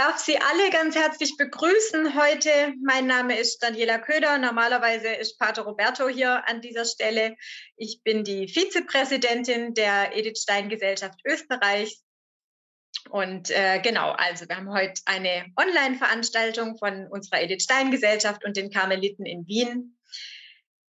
darf Sie alle ganz herzlich begrüßen heute. Mein Name ist Daniela Köder. Normalerweise ist Pater Roberto hier an dieser Stelle. Ich bin die Vizepräsidentin der Edith Stein Gesellschaft Österreichs. Und äh, genau, also wir haben heute eine Online-Veranstaltung von unserer Edith Stein Gesellschaft und den Karmeliten in Wien.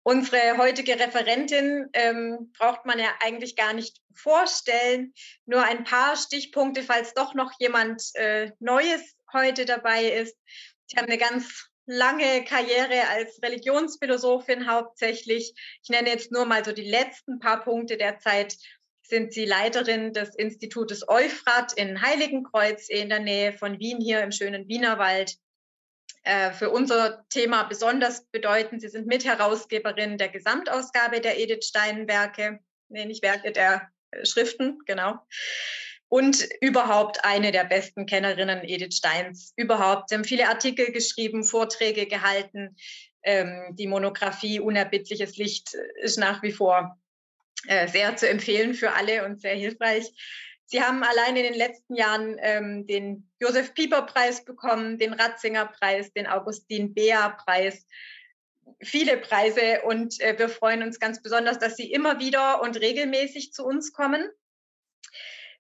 Unsere heutige Referentin ähm, braucht man ja eigentlich gar nicht vorstellen. Nur ein paar Stichpunkte, falls doch noch jemand äh, Neues heute dabei ist. Sie haben eine ganz lange Karriere als Religionsphilosophin hauptsächlich. Ich nenne jetzt nur mal so die letzten paar Punkte der Zeit. Sind Sie Leiterin des Institutes Euphrat in Heiligenkreuz in der Nähe von Wien hier im schönen Wienerwald äh, für unser Thema besonders bedeuten. Sie sind Mitherausgeberin der Gesamtausgabe der Edith Stein Werke, nee, nicht Werke, der äh, Schriften, genau. Und überhaupt eine der besten Kennerinnen Edith Steins überhaupt. Sie haben viele Artikel geschrieben, Vorträge gehalten. Ähm, die Monographie Unerbittliches Licht ist nach wie vor äh, sehr zu empfehlen für alle und sehr hilfreich. Sie haben allein in den letzten Jahren ähm, den Josef Pieper Preis bekommen, den Ratzinger Preis, den Augustin Bea Preis, viele Preise und äh, wir freuen uns ganz besonders, dass Sie immer wieder und regelmäßig zu uns kommen.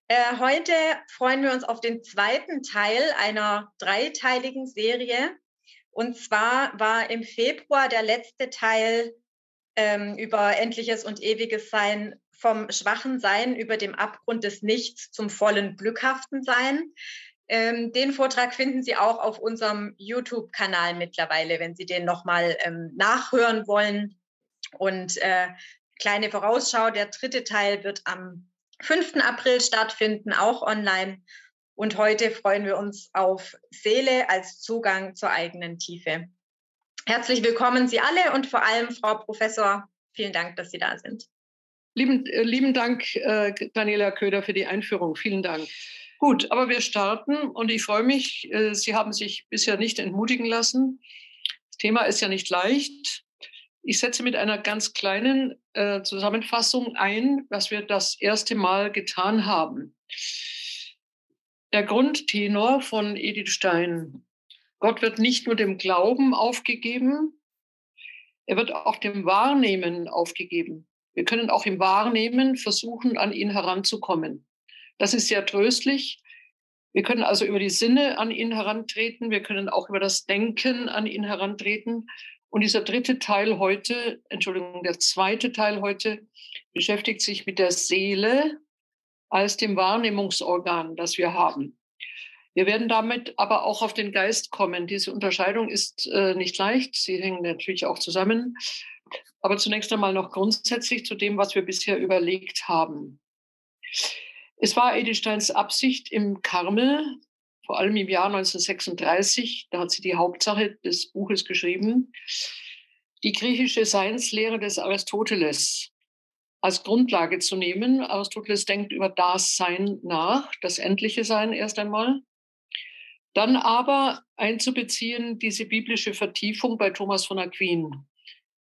Äh, heute freuen wir uns auf den zweiten Teil einer dreiteiligen Serie. Und zwar war im Februar der letzte Teil ähm, über endliches und ewiges Sein vom schwachen Sein über dem Abgrund des Nichts zum vollen glückhaften Sein. Ähm, den Vortrag finden Sie auch auf unserem YouTube-Kanal mittlerweile, wenn Sie den nochmal ähm, nachhören wollen. Und äh, kleine Vorausschau, der dritte Teil wird am 5. April stattfinden, auch online. Und heute freuen wir uns auf Seele als Zugang zur eigenen Tiefe. Herzlich willkommen Sie alle und vor allem Frau Professor, vielen Dank, dass Sie da sind. Lieben, äh, lieben Dank, äh, Daniela Köder, für die Einführung. Vielen Dank. Gut, aber wir starten und ich freue mich, äh, Sie haben sich bisher nicht entmutigen lassen. Das Thema ist ja nicht leicht. Ich setze mit einer ganz kleinen äh, Zusammenfassung ein, was wir das erste Mal getan haben. Der Grundtenor von Edith Stein. Gott wird nicht nur dem Glauben aufgegeben, er wird auch dem Wahrnehmen aufgegeben. Wir können auch im Wahrnehmen versuchen, an ihn heranzukommen. Das ist sehr tröstlich. Wir können also über die Sinne an ihn herantreten. Wir können auch über das Denken an ihn herantreten. Und dieser dritte Teil heute, Entschuldigung, der zweite Teil heute beschäftigt sich mit der Seele als dem Wahrnehmungsorgan, das wir haben. Wir werden damit aber auch auf den Geist kommen. Diese Unterscheidung ist äh, nicht leicht. Sie hängen natürlich auch zusammen. Aber zunächst einmal noch grundsätzlich zu dem, was wir bisher überlegt haben. Es war Edelsteins Absicht im Karmel, vor allem im Jahr 1936, da hat sie die Hauptsache des Buches geschrieben, die griechische Seinslehre des Aristoteles als Grundlage zu nehmen. Aristoteles denkt über das Sein nach, das endliche Sein erst einmal. Dann aber einzubeziehen diese biblische Vertiefung bei Thomas von Aquin.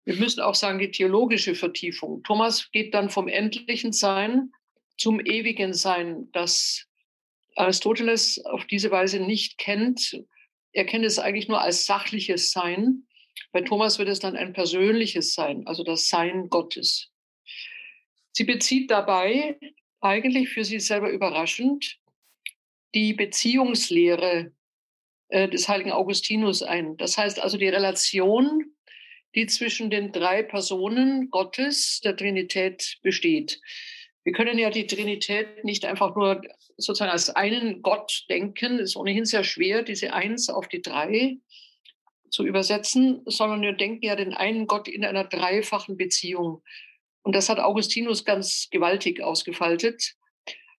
Wir müssen auch sagen, die theologische Vertiefung. Thomas geht dann vom endlichen Sein zum ewigen Sein, das Aristoteles auf diese Weise nicht kennt. Er kennt es eigentlich nur als sachliches Sein. Bei Thomas wird es dann ein persönliches Sein, also das Sein Gottes. Sie bezieht dabei eigentlich für sie selber überraschend die Beziehungslehre äh, des heiligen Augustinus ein. Das heißt also die Relation die zwischen den drei Personen Gottes, der Trinität, besteht. Wir können ja die Trinität nicht einfach nur sozusagen als einen Gott denken. Es ist ohnehin sehr schwer, diese Eins auf die drei zu übersetzen, sondern wir denken ja den einen Gott in einer dreifachen Beziehung. Und das hat Augustinus ganz gewaltig ausgefaltet.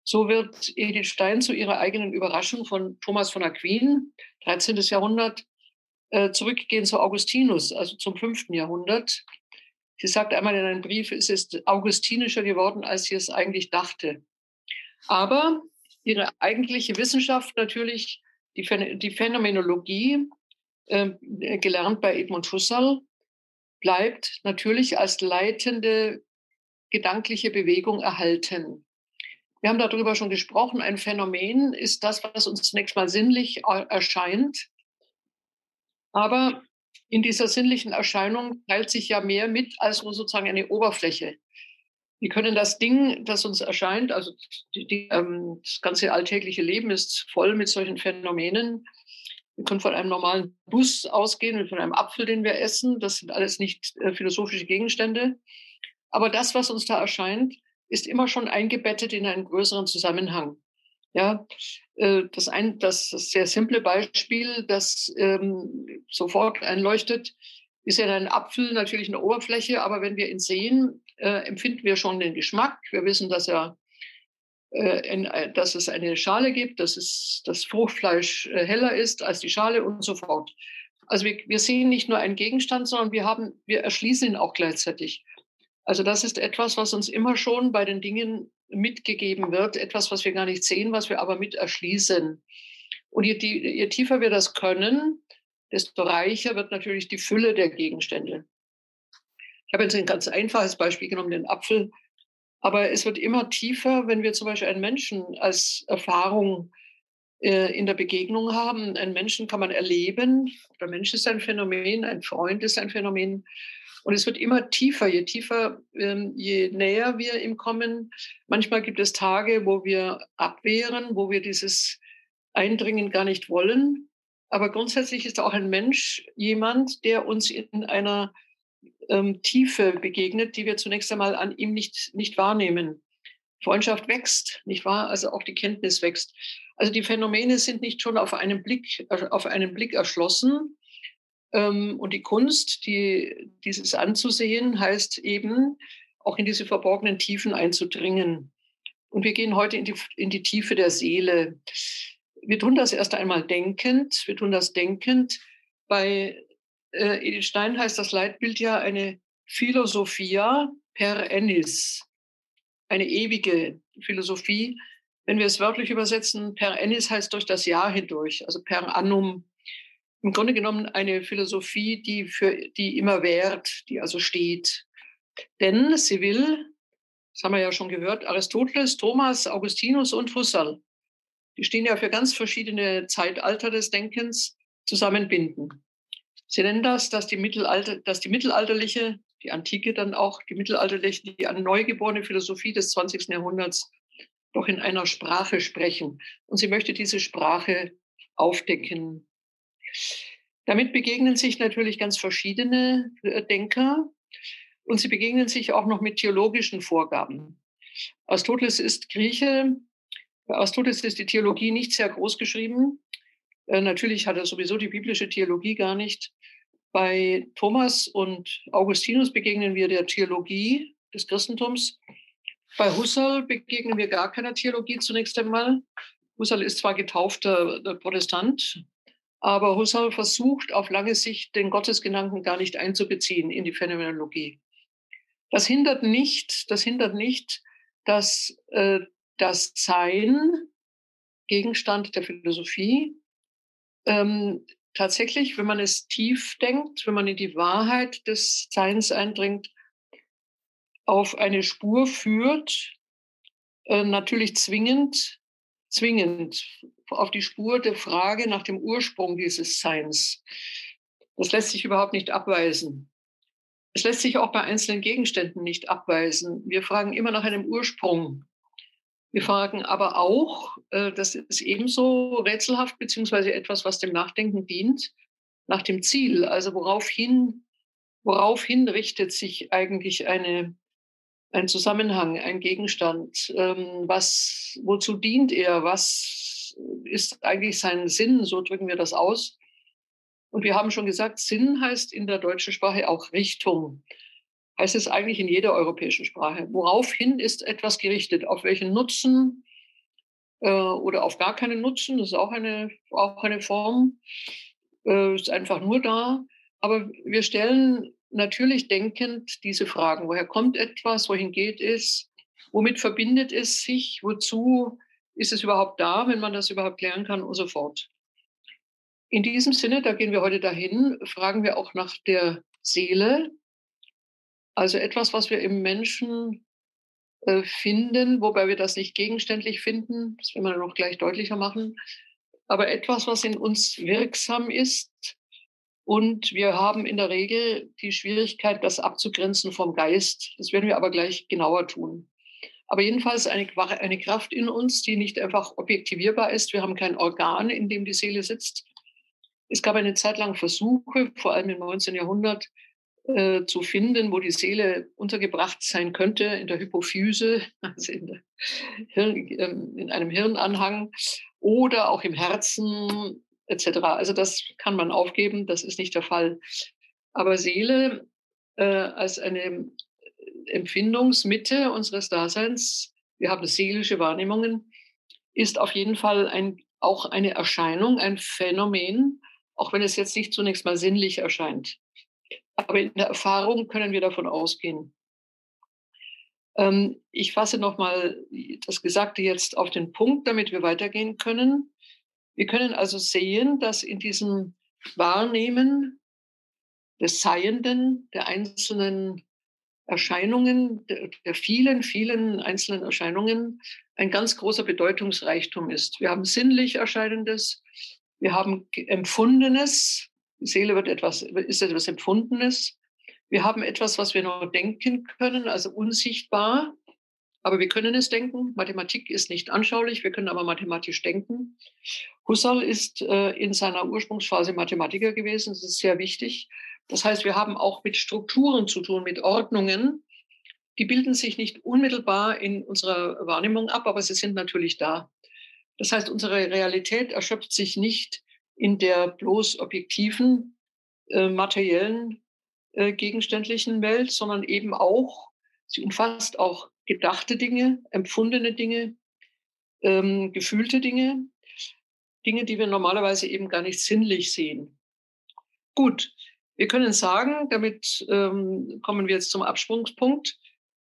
So wird Edith Stein zu ihrer eigenen Überraschung von Thomas von Aquin, 13. Jahrhundert, äh, zurückgehen zu Augustinus, also zum fünften Jahrhundert. Sie sagt einmal in einem Brief, es ist augustinischer geworden, als sie es eigentlich dachte. Aber ihre eigentliche Wissenschaft natürlich, die, die Phänomenologie, äh, gelernt bei Edmund Husserl, bleibt natürlich als leitende gedankliche Bewegung erhalten. Wir haben darüber schon gesprochen. Ein Phänomen ist das, was uns zunächst mal sinnlich erscheint. Aber in dieser sinnlichen Erscheinung teilt sich ja mehr mit als nur sozusagen eine Oberfläche. Wir können das Ding, das uns erscheint, also die, die, ähm, das ganze alltägliche Leben ist voll mit solchen Phänomenen. Wir können von einem normalen Bus ausgehen, von einem Apfel, den wir essen. Das sind alles nicht äh, philosophische Gegenstände. Aber das, was uns da erscheint, ist immer schon eingebettet in einen größeren Zusammenhang. Ja, äh, das, ein, das sehr simple Beispiel, das ähm, sofort einleuchtet, ist ja ein Apfel natürlich eine Oberfläche, aber wenn wir ihn sehen, äh, empfinden wir schon den Geschmack. Wir wissen, dass er äh, in, äh, dass es eine Schale gibt, dass es, das Fruchtfleisch äh, heller ist als die Schale und so fort. Also wir, wir sehen nicht nur einen Gegenstand, sondern wir, haben, wir erschließen ihn auch gleichzeitig. Also das ist etwas, was uns immer schon bei den Dingen mitgegeben wird, etwas, was wir gar nicht sehen, was wir aber mit erschließen. Und je, je tiefer wir das können, desto reicher wird natürlich die Fülle der Gegenstände. Ich habe jetzt ein ganz einfaches Beispiel genommen, den Apfel. Aber es wird immer tiefer, wenn wir zum Beispiel einen Menschen als Erfahrung äh, in der Begegnung haben. Einen Menschen kann man erleben. Der Mensch ist ein Phänomen, ein Freund ist ein Phänomen. Und es wird immer tiefer, je tiefer, ähm, je näher wir ihm kommen. Manchmal gibt es Tage, wo wir abwehren, wo wir dieses Eindringen gar nicht wollen. Aber grundsätzlich ist auch ein Mensch jemand, der uns in einer ähm, Tiefe begegnet, die wir zunächst einmal an ihm nicht, nicht wahrnehmen. Freundschaft wächst, nicht wahr? Also auch die Kenntnis wächst. Also die Phänomene sind nicht schon auf einen Blick, auf einen Blick erschlossen. Ähm, und die Kunst, die, dieses anzusehen, heißt eben, auch in diese verborgenen Tiefen einzudringen. Und wir gehen heute in die, in die Tiefe der Seele. Wir tun das erst einmal denkend. Wir tun das denkend. Bei äh, Edith Stein heißt das Leitbild ja eine Philosophia per ennis, eine ewige Philosophie. Wenn wir es wörtlich übersetzen, per ennis heißt durch das Jahr hindurch, also per annum. Im Grunde genommen eine Philosophie, die für die immer währt, die also steht. Denn sie will, das haben wir ja schon gehört, Aristoteles, Thomas, Augustinus und Husserl, die stehen ja für ganz verschiedene Zeitalter des Denkens, zusammenbinden. Sie nennen das, dass die, Mittelalter, dass die mittelalterliche, die Antike dann auch, die mittelalterliche, die neugeborene Philosophie des 20. Jahrhunderts doch in einer Sprache sprechen. Und sie möchte diese Sprache aufdecken. Damit begegnen sich natürlich ganz verschiedene äh, Denker und sie begegnen sich auch noch mit theologischen Vorgaben. Aristoteles ist Grieche. Aristoteles ist die Theologie nicht sehr groß geschrieben. Äh, natürlich hat er sowieso die biblische Theologie gar nicht. Bei Thomas und Augustinus begegnen wir der Theologie des Christentums. Bei Husserl begegnen wir gar keiner Theologie zunächst einmal. Husserl ist zwar getaufter äh, Protestant, aber Husserl versucht auf lange Sicht den Gottesgedanken gar nicht einzubeziehen in die Phänomenologie. Das hindert nicht, das hindert nicht, dass äh, das Sein Gegenstand der Philosophie ähm, tatsächlich, wenn man es tief denkt, wenn man in die Wahrheit des Seins eindringt, auf eine Spur führt, äh, natürlich zwingend, zwingend auf die Spur der Frage nach dem Ursprung dieses Seins. Das lässt sich überhaupt nicht abweisen. Es lässt sich auch bei einzelnen Gegenständen nicht abweisen. Wir fragen immer nach einem Ursprung. Wir fragen aber auch, äh, das ist ebenso rätselhaft, beziehungsweise etwas, was dem Nachdenken dient, nach dem Ziel. Also woraufhin, woraufhin richtet sich eigentlich eine, ein Zusammenhang, ein Gegenstand? Ähm, was, wozu dient er? Was ist eigentlich sein Sinn? So drücken wir das aus. Und wir haben schon gesagt, Sinn heißt in der deutschen Sprache auch Richtung heißt es eigentlich in jeder europäischen Sprache. Woraufhin ist etwas gerichtet? Auf welchen Nutzen äh, oder auf gar keinen Nutzen? Das ist auch eine, auch eine Form. Äh, ist einfach nur da. Aber wir stellen natürlich denkend diese Fragen. Woher kommt etwas? Wohin geht es? Womit verbindet es sich? Wozu ist es überhaupt da, wenn man das überhaupt klären kann und so fort? In diesem Sinne, da gehen wir heute dahin, fragen wir auch nach der Seele, also etwas, was wir im Menschen äh, finden, wobei wir das nicht gegenständlich finden, das werden wir noch gleich deutlicher machen, aber etwas, was in uns wirksam ist. Und wir haben in der Regel die Schwierigkeit, das abzugrenzen vom Geist. Das werden wir aber gleich genauer tun. Aber jedenfalls eine, eine Kraft in uns, die nicht einfach objektivierbar ist. Wir haben kein Organ, in dem die Seele sitzt. Es gab eine Zeit lang Versuche, vor allem im 19. Jahrhundert, äh, zu finden, wo die Seele untergebracht sein könnte, in der Hypophyse, also in, Hirn, ähm, in einem Hirnanhang oder auch im Herzen etc. Also das kann man aufgeben, das ist nicht der Fall. Aber Seele äh, als eine Empfindungsmitte unseres Daseins, wir haben seelische Wahrnehmungen, ist auf jeden Fall ein, auch eine Erscheinung, ein Phänomen, auch wenn es jetzt nicht zunächst mal sinnlich erscheint. Aber in der Erfahrung können wir davon ausgehen. Ähm, ich fasse nochmal das Gesagte jetzt auf den Punkt, damit wir weitergehen können. Wir können also sehen, dass in diesem Wahrnehmen des Seienden, der einzelnen Erscheinungen, der, der vielen, vielen einzelnen Erscheinungen, ein ganz großer Bedeutungsreichtum ist. Wir haben sinnlich Erscheinendes, wir haben Empfundenes, die Seele wird etwas, ist etwas Empfundenes. Wir haben etwas, was wir nur denken können, also unsichtbar, aber wir können es denken. Mathematik ist nicht anschaulich, wir können aber mathematisch denken. Husserl ist äh, in seiner Ursprungsphase Mathematiker gewesen, das ist sehr wichtig. Das heißt, wir haben auch mit Strukturen zu tun, mit Ordnungen. Die bilden sich nicht unmittelbar in unserer Wahrnehmung ab, aber sie sind natürlich da. Das heißt, unsere Realität erschöpft sich nicht in der bloß objektiven, äh, materiellen, äh, gegenständlichen Welt, sondern eben auch, sie umfasst auch gedachte Dinge, empfundene Dinge, ähm, gefühlte Dinge, Dinge, die wir normalerweise eben gar nicht sinnlich sehen. Gut, wir können sagen, damit ähm, kommen wir jetzt zum Absprungspunkt,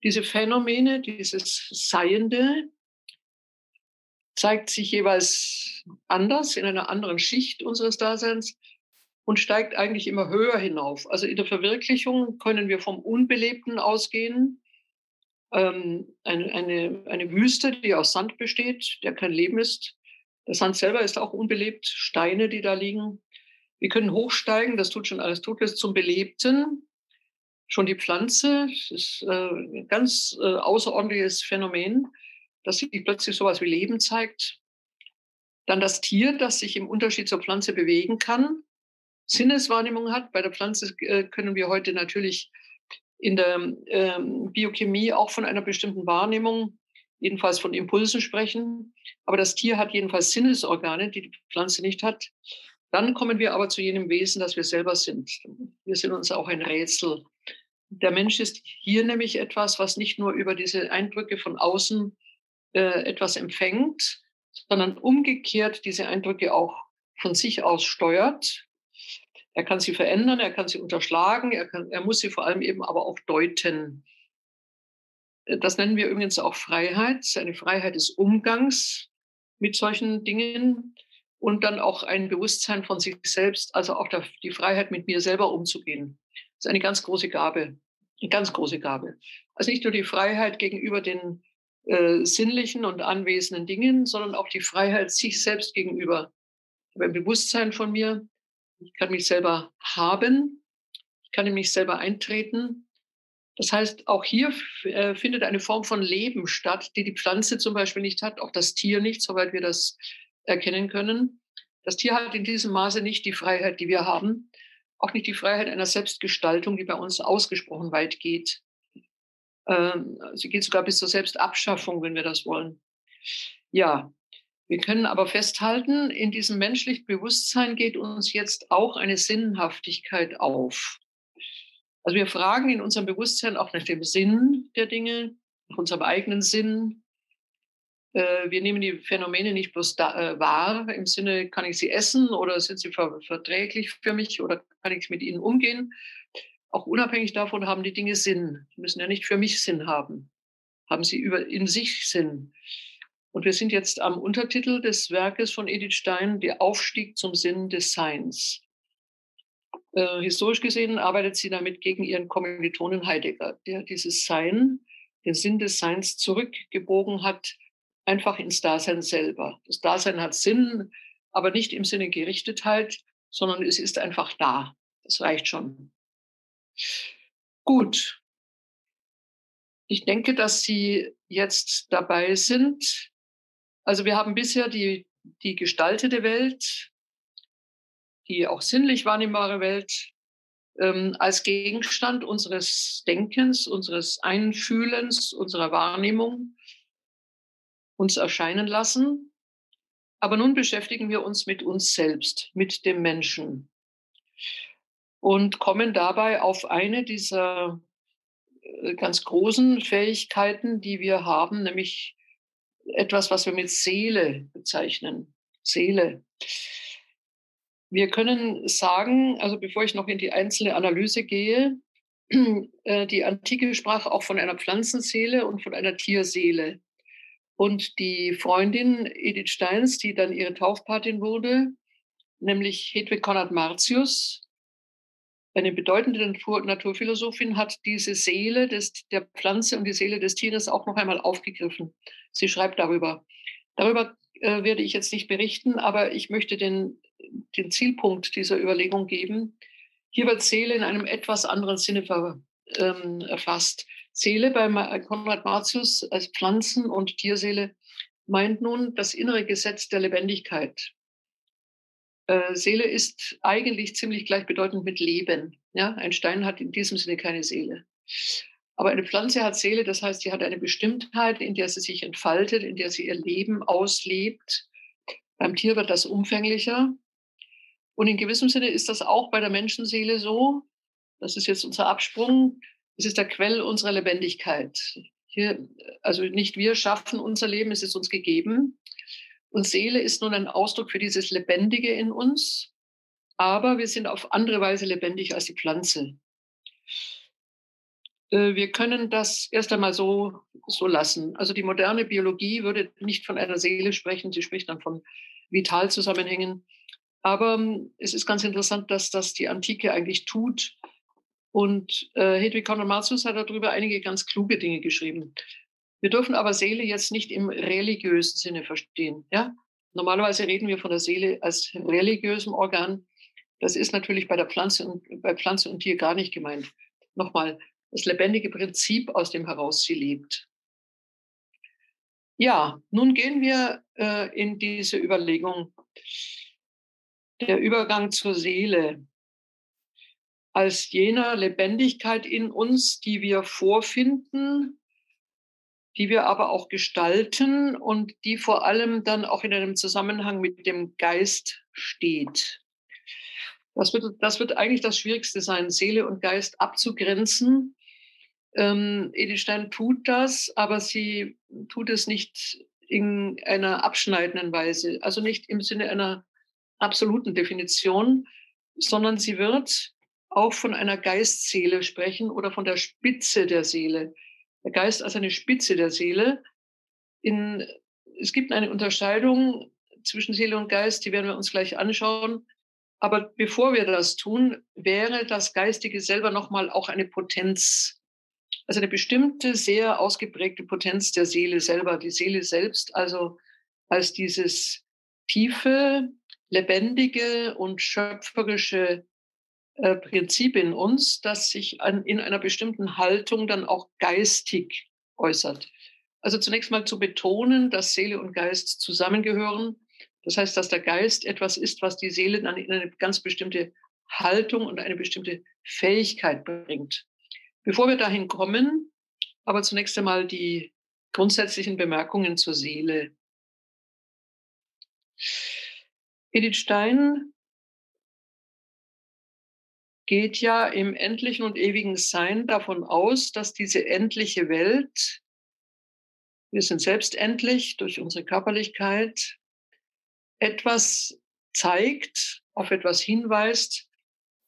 diese Phänomene, dieses Seiende, zeigt sich jeweils anders in einer anderen Schicht unseres Daseins und steigt eigentlich immer höher hinauf. Also in der Verwirklichung können wir vom Unbelebten ausgehen. Ähm, eine, eine, eine Wüste, die aus Sand besteht, der kein Leben ist. Der Sand selber ist auch unbelebt, Steine, die da liegen. Wir können hochsteigen, das tut schon Aristoteles, zum Belebten. Schon die Pflanze ist äh, ein ganz äh, außerordentliches Phänomen, dass sie plötzlich sowas wie Leben zeigt. Dann das Tier, das sich im Unterschied zur Pflanze bewegen kann, Sinneswahrnehmung hat. Bei der Pflanze äh, können wir heute natürlich in der ähm, Biochemie auch von einer bestimmten Wahrnehmung, jedenfalls von Impulsen sprechen. Aber das Tier hat jedenfalls Sinnesorgane, die die Pflanze nicht hat. Dann kommen wir aber zu jenem Wesen, das wir selber sind. Wir sind uns auch ein Rätsel. Der Mensch ist hier nämlich etwas, was nicht nur über diese Eindrücke von außen äh, etwas empfängt, sondern umgekehrt diese Eindrücke auch von sich aus steuert. Er kann sie verändern, er kann sie unterschlagen, er, kann, er muss sie vor allem eben aber auch deuten. Das nennen wir übrigens auch Freiheit, eine Freiheit des Umgangs mit solchen Dingen und dann auch ein Bewusstsein von sich selbst, also auch die Freiheit, mit mir selber umzugehen. Das ist eine ganz große Gabe, eine ganz große Gabe. Also nicht nur die Freiheit gegenüber den äh, sinnlichen und anwesenden Dingen, sondern auch die Freiheit sich selbst gegenüber. Ich habe ein Bewusstsein von mir, ich kann mich selber haben, ich kann in mich selber eintreten. Das heißt, auch hier äh, findet eine Form von Leben statt, die die Pflanze zum Beispiel nicht hat, auch das Tier nicht, soweit wir das erkennen können. Das Tier hat in diesem Maße nicht die Freiheit, die wir haben, auch nicht die Freiheit einer Selbstgestaltung, die bei uns ausgesprochen weit geht. Ähm, sie geht sogar bis zur Selbstabschaffung, wenn wir das wollen. Ja, wir können aber festhalten, in diesem menschlichen Bewusstsein geht uns jetzt auch eine Sinnhaftigkeit auf. Also wir fragen in unserem Bewusstsein auch nach dem Sinn der Dinge, nach unserem eigenen Sinn, wir nehmen die Phänomene nicht bloß da, äh, wahr, im Sinne, kann ich sie essen oder sind sie ver verträglich für mich oder kann ich mit ihnen umgehen. Auch unabhängig davon haben die Dinge Sinn. Die müssen ja nicht für mich Sinn haben. Haben sie über, in sich Sinn. Und wir sind jetzt am Untertitel des Werkes von Edith Stein, der Aufstieg zum Sinn des Seins. Äh, historisch gesehen arbeitet sie damit gegen ihren Kommilitonen Heidegger, der dieses Sein den Sinn des Seins zurückgebogen hat, einfach ins Dasein selber. Das Dasein hat Sinn, aber nicht im Sinne Gerichtetheit, sondern es ist einfach da. Das reicht schon. Gut. Ich denke, dass Sie jetzt dabei sind. Also wir haben bisher die, die gestaltete Welt, die auch sinnlich wahrnehmbare Welt ähm, als Gegenstand unseres Denkens, unseres Einfühlens, unserer Wahrnehmung uns erscheinen lassen. Aber nun beschäftigen wir uns mit uns selbst, mit dem Menschen und kommen dabei auf eine dieser äh, ganz großen Fähigkeiten, die wir haben, nämlich etwas, was wir mit Seele bezeichnen. Seele. Wir können sagen, also bevor ich noch in die einzelne Analyse gehe, äh, die Antike sprach auch von einer Pflanzenseele und von einer Tierseele. Und die Freundin Edith Steins, die dann ihre Taufpatin wurde, nämlich Hedwig Konrad Martius, eine bedeutende Natur, Naturphilosophin, hat diese Seele des, der Pflanze und die Seele des Tieres auch noch einmal aufgegriffen. Sie schreibt darüber. Darüber äh, werde ich jetzt nicht berichten, aber ich möchte den, den Zielpunkt dieser Überlegung geben. Hier wird Seele in einem etwas anderen Sinne ver, ähm, erfasst. Seele bei Konrad Martius als Pflanzen- und Tierseele meint nun das innere Gesetz der Lebendigkeit. Äh, Seele ist eigentlich ziemlich gleichbedeutend mit Leben. Ja? Ein Stein hat in diesem Sinne keine Seele. Aber eine Pflanze hat Seele, das heißt, sie hat eine Bestimmtheit, in der sie sich entfaltet, in der sie ihr Leben auslebt. Beim Tier wird das umfänglicher. Und in gewissem Sinne ist das auch bei der Menschenseele so. Das ist jetzt unser Absprung. Es ist der Quell unserer Lebendigkeit. Hier, also nicht wir schaffen unser Leben, es ist uns gegeben. Und Seele ist nun ein Ausdruck für dieses Lebendige in uns. Aber wir sind auf andere Weise lebendig als die Pflanze. Äh, wir können das erst einmal so, so lassen. Also die moderne Biologie würde nicht von einer Seele sprechen, sie spricht dann von Vitalzusammenhängen. Aber ähm, es ist ganz interessant, dass das die Antike eigentlich tut. Und äh, Hedwig Conrad Martius hat darüber einige ganz kluge Dinge geschrieben. Wir dürfen aber Seele jetzt nicht im religiösen Sinne verstehen. Ja? Normalerweise reden wir von der Seele als religiösem Organ. Das ist natürlich bei der Pflanze und bei Pflanze und Tier gar nicht gemeint. Nochmal, das lebendige Prinzip, aus dem heraus sie lebt. Ja, nun gehen wir äh, in diese Überlegung. Der Übergang zur Seele als jener Lebendigkeit in uns, die wir vorfinden, die wir aber auch gestalten und die vor allem dann auch in einem Zusammenhang mit dem Geist steht. Das wird, das wird eigentlich das Schwierigste sein, Seele und Geist abzugrenzen. Ähm, Edith Stein tut das, aber sie tut es nicht in einer abschneidenden Weise, also nicht im Sinne einer absoluten Definition, sondern sie wird auch von einer Geistseele sprechen oder von der Spitze der Seele. Der Geist als eine Spitze der Seele. In, es gibt eine Unterscheidung zwischen Seele und Geist, die werden wir uns gleich anschauen. Aber bevor wir das tun, wäre das Geistige selber nochmal auch eine Potenz. Also eine bestimmte, sehr ausgeprägte Potenz der Seele selber. Die Seele selbst also als dieses tiefe, lebendige und schöpferische äh, Prinzip in uns, das sich an, in einer bestimmten Haltung dann auch geistig äußert. Also zunächst mal zu betonen, dass Seele und Geist zusammengehören. Das heißt, dass der Geist etwas ist, was die Seele dann in eine ganz bestimmte Haltung und eine bestimmte Fähigkeit bringt. Bevor wir dahin kommen, aber zunächst einmal die grundsätzlichen Bemerkungen zur Seele. Edith Stein geht ja im endlichen und ewigen Sein davon aus, dass diese endliche Welt, wir sind selbst endlich durch unsere Körperlichkeit, etwas zeigt, auf etwas hinweist,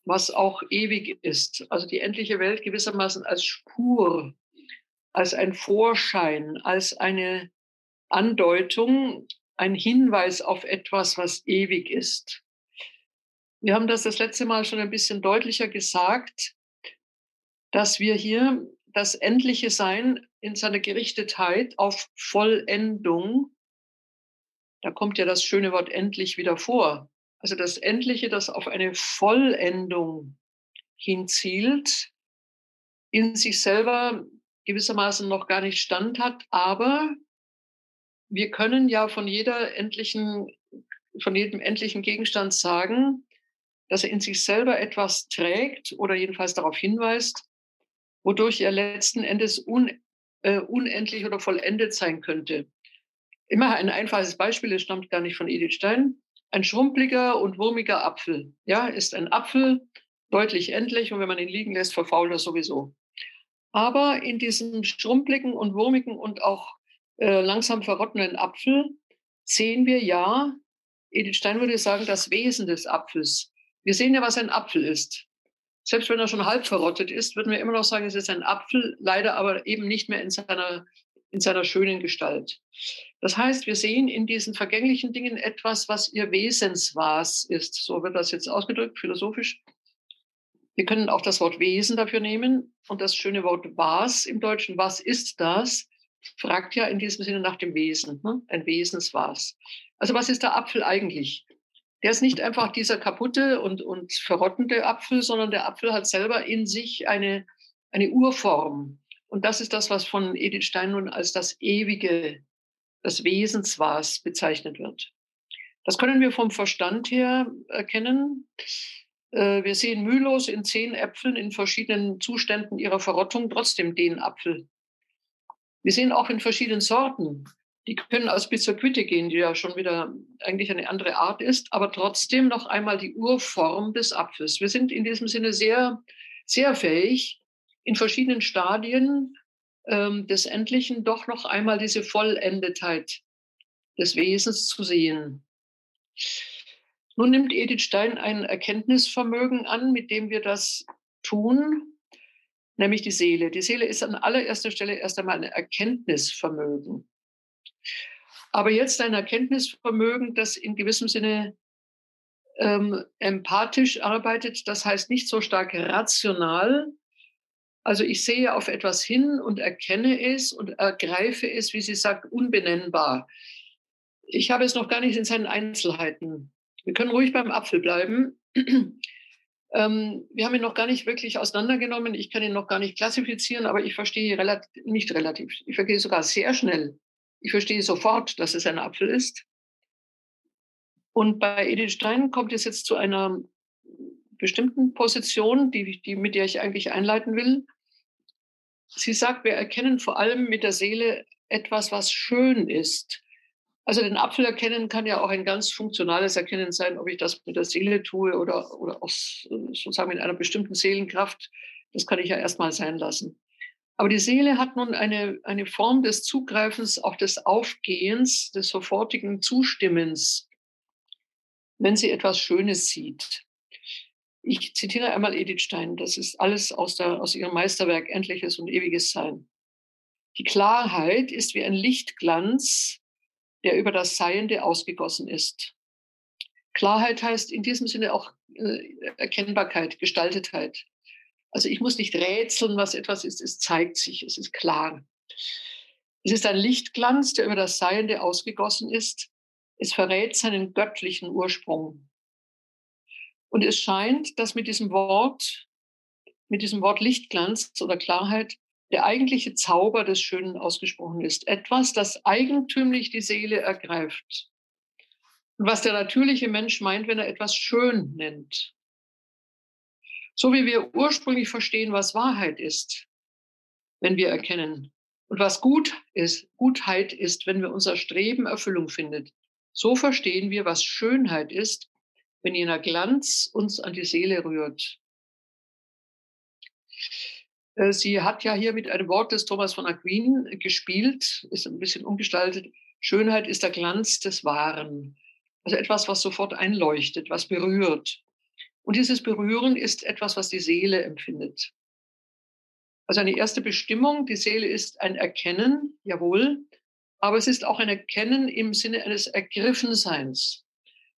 was auch ewig ist. Also die endliche Welt gewissermaßen als Spur, als ein Vorschein, als eine Andeutung, ein Hinweis auf etwas, was ewig ist. Wir haben das das letzte Mal schon ein bisschen deutlicher gesagt, dass wir hier das endliche Sein in seiner Gerichtetheit auf Vollendung. Da kommt ja das schöne Wort endlich wieder vor. Also das Endliche, das auf eine Vollendung hinzielt, in sich selber gewissermaßen noch gar nicht stand hat, aber wir können ja von jeder endlichen, von jedem endlichen Gegenstand sagen, dass er in sich selber etwas trägt oder jedenfalls darauf hinweist, wodurch er letzten Endes un, äh, unendlich oder vollendet sein könnte. Immer ein einfaches Beispiel, es stammt gar nicht von Edith Stein. Ein schrumpeliger und wurmiger Apfel, ja, ist ein Apfel, deutlich endlich und wenn man ihn liegen lässt, verfault er sowieso. Aber in diesem schrumpeligen und wurmigen und auch äh, langsam verrottenden Apfel sehen wir ja, Edith Stein würde sagen, das Wesen des Apfels. Wir sehen ja, was ein Apfel ist. Selbst wenn er schon halb verrottet ist, würden wir immer noch sagen, es ist ein Apfel, leider aber eben nicht mehr in seiner, in seiner schönen Gestalt. Das heißt, wir sehen in diesen vergänglichen Dingen etwas, was ihr Wesenswas ist. So wird das jetzt ausgedrückt, philosophisch. Wir können auch das Wort Wesen dafür nehmen und das schöne Wort was im Deutschen, was ist das, fragt ja in diesem Sinne nach dem Wesen, ne? ein Wesenswas. Also was ist der Apfel eigentlich? Der ist nicht einfach dieser kaputte und, und verrottende Apfel, sondern der Apfel hat selber in sich eine, eine Urform. Und das ist das, was von Edith Stein nun als das ewige, das Wesenswas bezeichnet wird. Das können wir vom Verstand her erkennen. Äh, wir sehen mühelos in zehn Äpfeln in verschiedenen Zuständen ihrer Verrottung trotzdem den Apfel. Wir sehen auch in verschiedenen Sorten die können aus Quitte gehen, die ja schon wieder eigentlich eine andere Art ist, aber trotzdem noch einmal die Urform des Apfels. Wir sind in diesem Sinne sehr, sehr fähig, in verschiedenen Stadien ähm, des Endlichen doch noch einmal diese Vollendetheit des Wesens zu sehen. Nun nimmt Edith Stein ein Erkenntnisvermögen an, mit dem wir das tun, nämlich die Seele. Die Seele ist an allererster Stelle erst einmal ein Erkenntnisvermögen. Aber jetzt ein Erkenntnisvermögen, das in gewissem Sinne ähm, empathisch arbeitet, das heißt nicht so stark rational. Also ich sehe auf etwas hin und erkenne es und ergreife es, wie sie sagt, unbenennbar. Ich habe es noch gar nicht in seinen Einzelheiten. Wir können ruhig beim Apfel bleiben. ähm, wir haben ihn noch gar nicht wirklich auseinandergenommen. Ich kann ihn noch gar nicht klassifizieren, aber ich verstehe relativ, nicht relativ, ich verstehe sogar sehr schnell, ich verstehe sofort, dass es ein Apfel ist. Und bei Edith Stein kommt es jetzt zu einer bestimmten Position, die, die, mit der ich eigentlich einleiten will. Sie sagt, wir erkennen vor allem mit der Seele etwas, was schön ist. Also den Apfel erkennen kann ja auch ein ganz funktionales Erkennen sein, ob ich das mit der Seele tue oder, oder aus, sozusagen mit einer bestimmten Seelenkraft. Das kann ich ja erstmal sein lassen. Aber die Seele hat nun eine, eine Form des Zugreifens, auch des Aufgehens, des sofortigen Zustimmens, wenn sie etwas Schönes sieht. Ich zitiere einmal Edith Stein, das ist alles aus, der, aus ihrem Meisterwerk Endliches und Ewiges Sein. Die Klarheit ist wie ein Lichtglanz, der über das Seiende ausgegossen ist. Klarheit heißt in diesem Sinne auch äh, Erkennbarkeit, Gestaltetheit. Also ich muss nicht rätseln, was etwas ist, es zeigt sich, es ist klar. Es ist ein Lichtglanz, der über das Seiende ausgegossen ist. Es verrät seinen göttlichen Ursprung. Und es scheint, dass mit diesem Wort, mit diesem Wort Lichtglanz oder Klarheit der eigentliche Zauber des Schönen ausgesprochen ist. Etwas, das eigentümlich die Seele ergreift. Und was der natürliche Mensch meint, wenn er etwas schön nennt. So wie wir ursprünglich verstehen, was Wahrheit ist, wenn wir erkennen. Und was gut ist, Gutheit ist, wenn wir unser Streben Erfüllung findet. So verstehen wir, was Schönheit ist, wenn jener Glanz uns an die Seele rührt. Äh, sie hat ja hier mit einem Wort des Thomas von Aquin gespielt, ist ein bisschen umgestaltet. Schönheit ist der Glanz des Wahren. Also etwas, was sofort einleuchtet, was berührt. Und dieses Berühren ist etwas, was die Seele empfindet. Also eine erste Bestimmung, die Seele ist ein Erkennen, jawohl, aber es ist auch ein Erkennen im Sinne eines Ergriffenseins.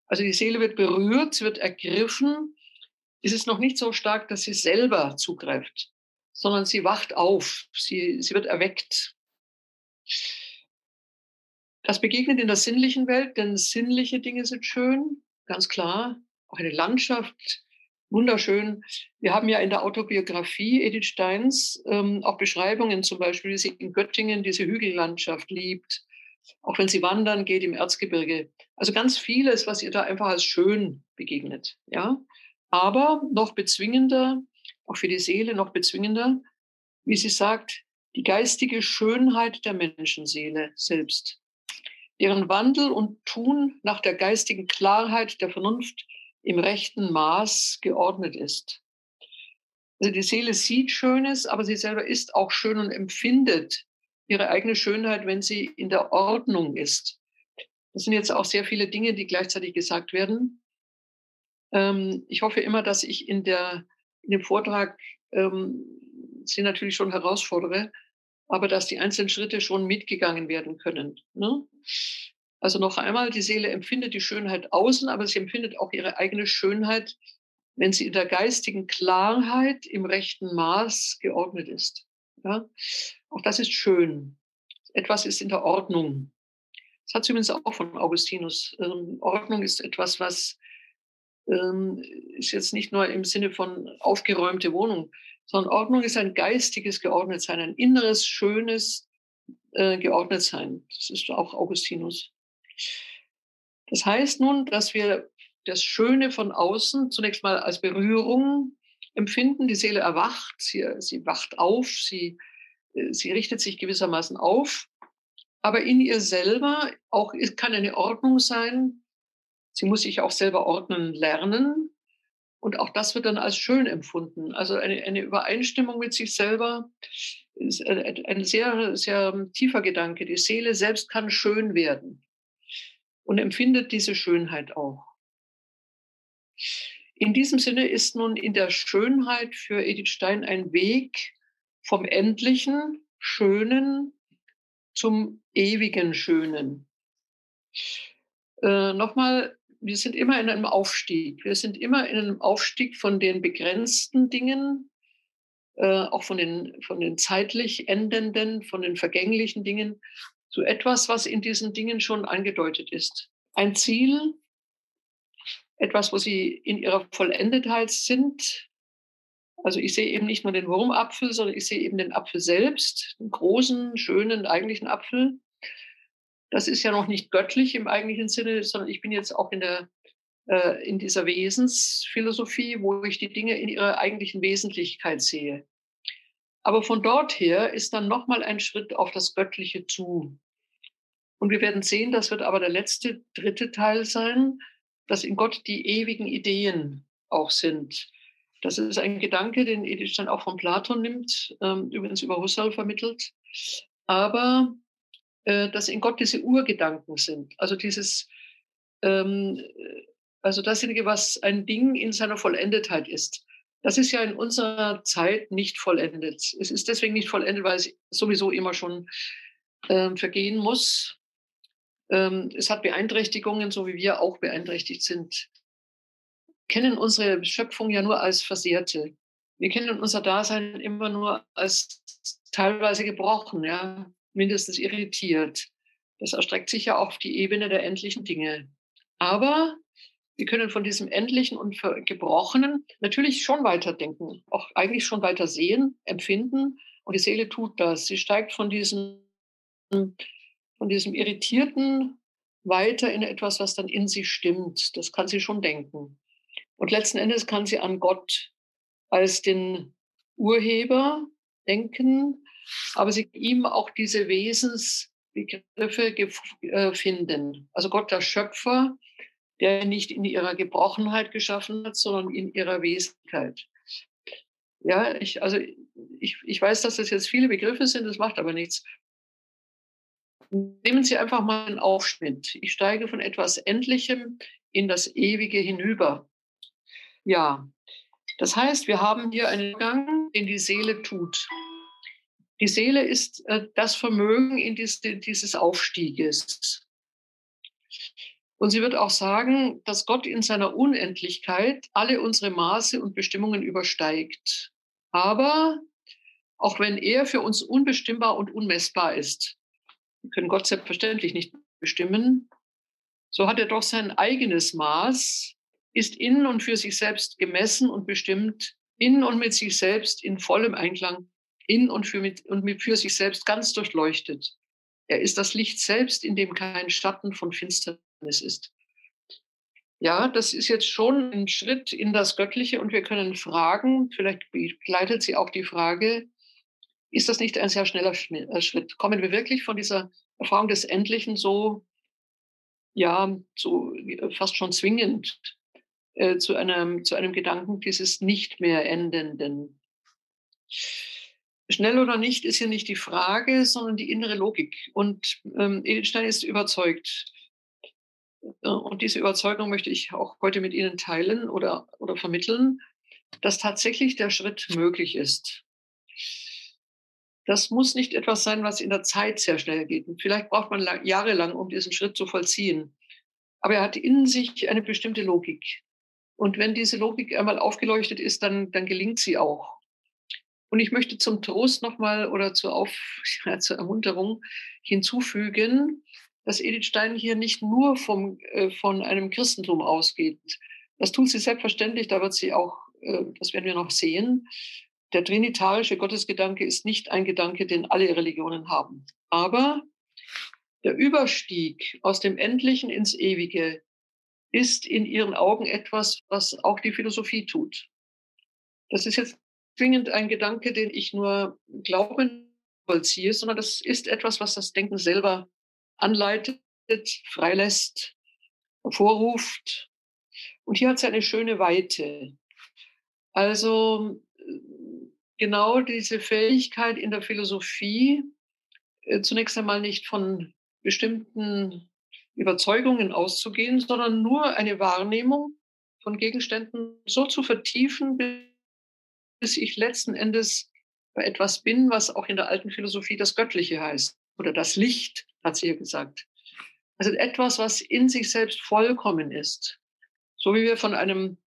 Also die Seele wird berührt, sie wird ergriffen. Es ist noch nicht so stark, dass sie selber zugreift, sondern sie wacht auf, sie, sie wird erweckt. Das begegnet in der sinnlichen Welt, denn sinnliche Dinge sind schön, ganz klar. Auch eine Landschaft, wunderschön. Wir haben ja in der Autobiografie Edith Steins ähm, auch Beschreibungen, zum Beispiel, wie sie in Göttingen diese Hügellandschaft liebt, auch wenn sie wandern geht im Erzgebirge. Also ganz vieles, was ihr da einfach als schön begegnet. Ja, aber noch bezwingender, auch für die Seele noch bezwingender, wie sie sagt, die geistige Schönheit der Menschenseele selbst, deren Wandel und Tun nach der geistigen Klarheit der Vernunft im rechten Maß geordnet ist. Also die Seele sieht Schönes, aber sie selber ist auch schön und empfindet ihre eigene Schönheit, wenn sie in der Ordnung ist. Das sind jetzt auch sehr viele Dinge, die gleichzeitig gesagt werden. Ähm, ich hoffe immer, dass ich in, der, in dem Vortrag ähm, Sie natürlich schon herausfordere, aber dass die einzelnen Schritte schon mitgegangen werden können. Ne? Also noch einmal, die Seele empfindet die Schönheit außen, aber sie empfindet auch ihre eigene Schönheit, wenn sie in der geistigen Klarheit im rechten Maß geordnet ist. Ja? Auch das ist schön. Etwas ist in der Ordnung. Das hat sie übrigens auch von Augustinus. Ähm, Ordnung ist etwas, was ähm, ist jetzt nicht nur im Sinne von aufgeräumte Wohnung, sondern Ordnung ist ein geistiges Geordnetsein, ein inneres, schönes äh, Geordnetsein. Das ist auch Augustinus. Das heißt nun, dass wir das Schöne von außen zunächst mal als Berührung empfinden. Die Seele erwacht, sie, sie wacht auf, sie, äh, sie richtet sich gewissermaßen auf. Aber in ihr selber auch kann eine Ordnung sein. Sie muss sich auch selber ordnen lernen. Und auch das wird dann als schön empfunden. Also eine, eine Übereinstimmung mit sich selber ist ein sehr, sehr tiefer Gedanke. Die Seele selbst kann schön werden und empfindet diese Schönheit auch. In diesem Sinne ist nun in der Schönheit für Edith Stein ein Weg vom endlichen, schönen zum ewigen Schönen. Äh, Nochmal, wir sind immer in einem Aufstieg. Wir sind immer in einem Aufstieg von den begrenzten Dingen, äh, auch von den, von den zeitlich endenden, von den vergänglichen Dingen zu etwas, was in diesen Dingen schon angedeutet ist. Ein Ziel, etwas, wo sie in ihrer Vollendetheit sind. Also ich sehe eben nicht nur den Wurmapfel, sondern ich sehe eben den Apfel selbst, den großen, schönen, eigentlichen Apfel. Das ist ja noch nicht göttlich im eigentlichen Sinne, sondern ich bin jetzt auch in der äh, in dieser Wesensphilosophie, wo ich die Dinge in ihrer eigentlichen Wesentlichkeit sehe. Aber von dort her ist dann nochmal ein Schritt auf das Göttliche zu. Und wir werden sehen, das wird aber der letzte, dritte Teil sein, dass in Gott die ewigen Ideen auch sind. Das ist ein Gedanke, den Edith dann auch von Platon nimmt, ähm, übrigens über Husserl vermittelt. Aber äh, dass in Gott diese Urgedanken sind. Also dieses, ähm, also dasjenige, was ein Ding in seiner Vollendetheit ist. Das ist ja in unserer Zeit nicht vollendet. Es ist deswegen nicht vollendet, weil es sowieso immer schon äh, vergehen muss. Ähm, es hat Beeinträchtigungen, so wie wir auch beeinträchtigt sind. Wir kennen unsere Schöpfung ja nur als Versehrte. Wir kennen unser Dasein immer nur als teilweise gebrochen, ja, mindestens irritiert. Das erstreckt sich ja auf die Ebene der endlichen Dinge. Aber wir können von diesem Endlichen und Gebrochenen natürlich schon weiterdenken, auch eigentlich schon weiter sehen, empfinden. Und die Seele tut das. Sie steigt von diesem, von diesem Irritierten weiter in etwas, was dann in sie stimmt. Das kann sie schon denken. Und letzten Endes kann sie an Gott als den Urheber denken, aber sie ihm auch diese Wesensbegriffe äh, finden. Also Gott der Schöpfer, der nicht in ihrer Gebrochenheit geschaffen hat, sondern in ihrer Wesentlichkeit. Ja, ich, also ich, ich weiß, dass das jetzt viele Begriffe sind, das macht aber nichts. Nehmen Sie einfach mal einen Aufschnitt. Ich steige von etwas Endlichem in das Ewige hinüber. Ja, das heißt, wir haben hier einen Gang, den die Seele tut. Die Seele ist äh, das Vermögen in diese, dieses Aufstieges. Und sie wird auch sagen, dass Gott in seiner Unendlichkeit alle unsere Maße und Bestimmungen übersteigt. Aber auch wenn er für uns unbestimmbar und unmessbar ist. Wir können Gott selbstverständlich nicht bestimmen. So hat er doch sein eigenes Maß, ist in und für sich selbst gemessen und bestimmt, in und mit sich selbst in vollem Einklang, in und für, mit, und für sich selbst ganz durchleuchtet. Er ist das Licht selbst, in dem kein Schatten von Finsternis ist. Ja, das ist jetzt schon ein Schritt in das Göttliche und wir können fragen, vielleicht begleitet sie auch die Frage, ist das nicht ein sehr schneller äh, Schritt? Kommen wir wirklich von dieser Erfahrung des Endlichen so, ja, so äh, fast schon zwingend äh, zu, einem, zu einem Gedanken dieses nicht mehr Endenden? Schnell oder nicht ist hier nicht die Frage, sondern die innere Logik. Und ähm, Edith Stein ist überzeugt, äh, und diese Überzeugung möchte ich auch heute mit Ihnen teilen oder, oder vermitteln, dass tatsächlich der Schritt möglich ist. Das muss nicht etwas sein, was in der Zeit sehr schnell geht. Und vielleicht braucht man lang, jahrelang, um diesen Schritt zu vollziehen. Aber er hat in sich eine bestimmte Logik. Und wenn diese Logik einmal aufgeleuchtet ist, dann, dann gelingt sie auch. Und ich möchte zum Trost nochmal oder zur, Auf, ja, zur Ermunterung hinzufügen, dass Edith Stein hier nicht nur vom, äh, von einem Christentum ausgeht. Das tut sie selbstverständlich, da wird sie auch, äh, das werden wir noch sehen. Der trinitarische Gottesgedanke ist nicht ein Gedanke, den alle Religionen haben. Aber der Überstieg aus dem Endlichen ins Ewige ist in ihren Augen etwas, was auch die Philosophie tut. Das ist jetzt zwingend ein Gedanke, den ich nur glauben vollziehe, sondern das ist etwas, was das Denken selber anleitet, freilässt, hervorruft. Und hier hat es eine schöne Weite. Also genau diese Fähigkeit in der Philosophie, äh, zunächst einmal nicht von bestimmten Überzeugungen auszugehen, sondern nur eine Wahrnehmung von Gegenständen so zu vertiefen, bis ich letzten Endes bei etwas bin, was auch in der alten Philosophie das Göttliche heißt oder das Licht hat sie ja gesagt. Also etwas, was in sich selbst vollkommen ist. So wie wir von einem,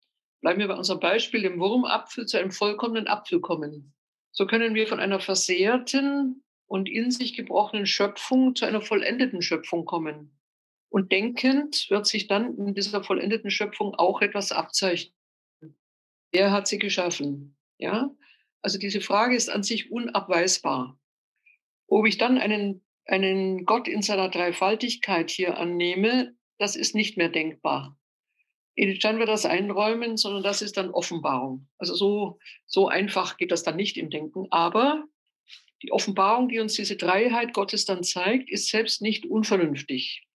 bleiben wir bei unserem Beispiel, dem Wurmapfel zu einem vollkommenen Apfel kommen. So können wir von einer versehrten und in sich gebrochenen Schöpfung zu einer vollendeten Schöpfung kommen. Und denkend wird sich dann in dieser vollendeten Schöpfung auch etwas abzeichnen. Wer hat sie geschaffen? Ja? Also diese Frage ist an sich unabweisbar. Ob ich dann einen einen Gott in seiner Dreifaltigkeit hier annehme, das ist nicht mehr denkbar. Stein wird das einräumen, sondern das ist dann Offenbarung. Also so, so einfach geht das dann nicht im Denken. Aber die Offenbarung, die uns diese Dreiheit Gottes dann zeigt, ist selbst nicht unvernünftig.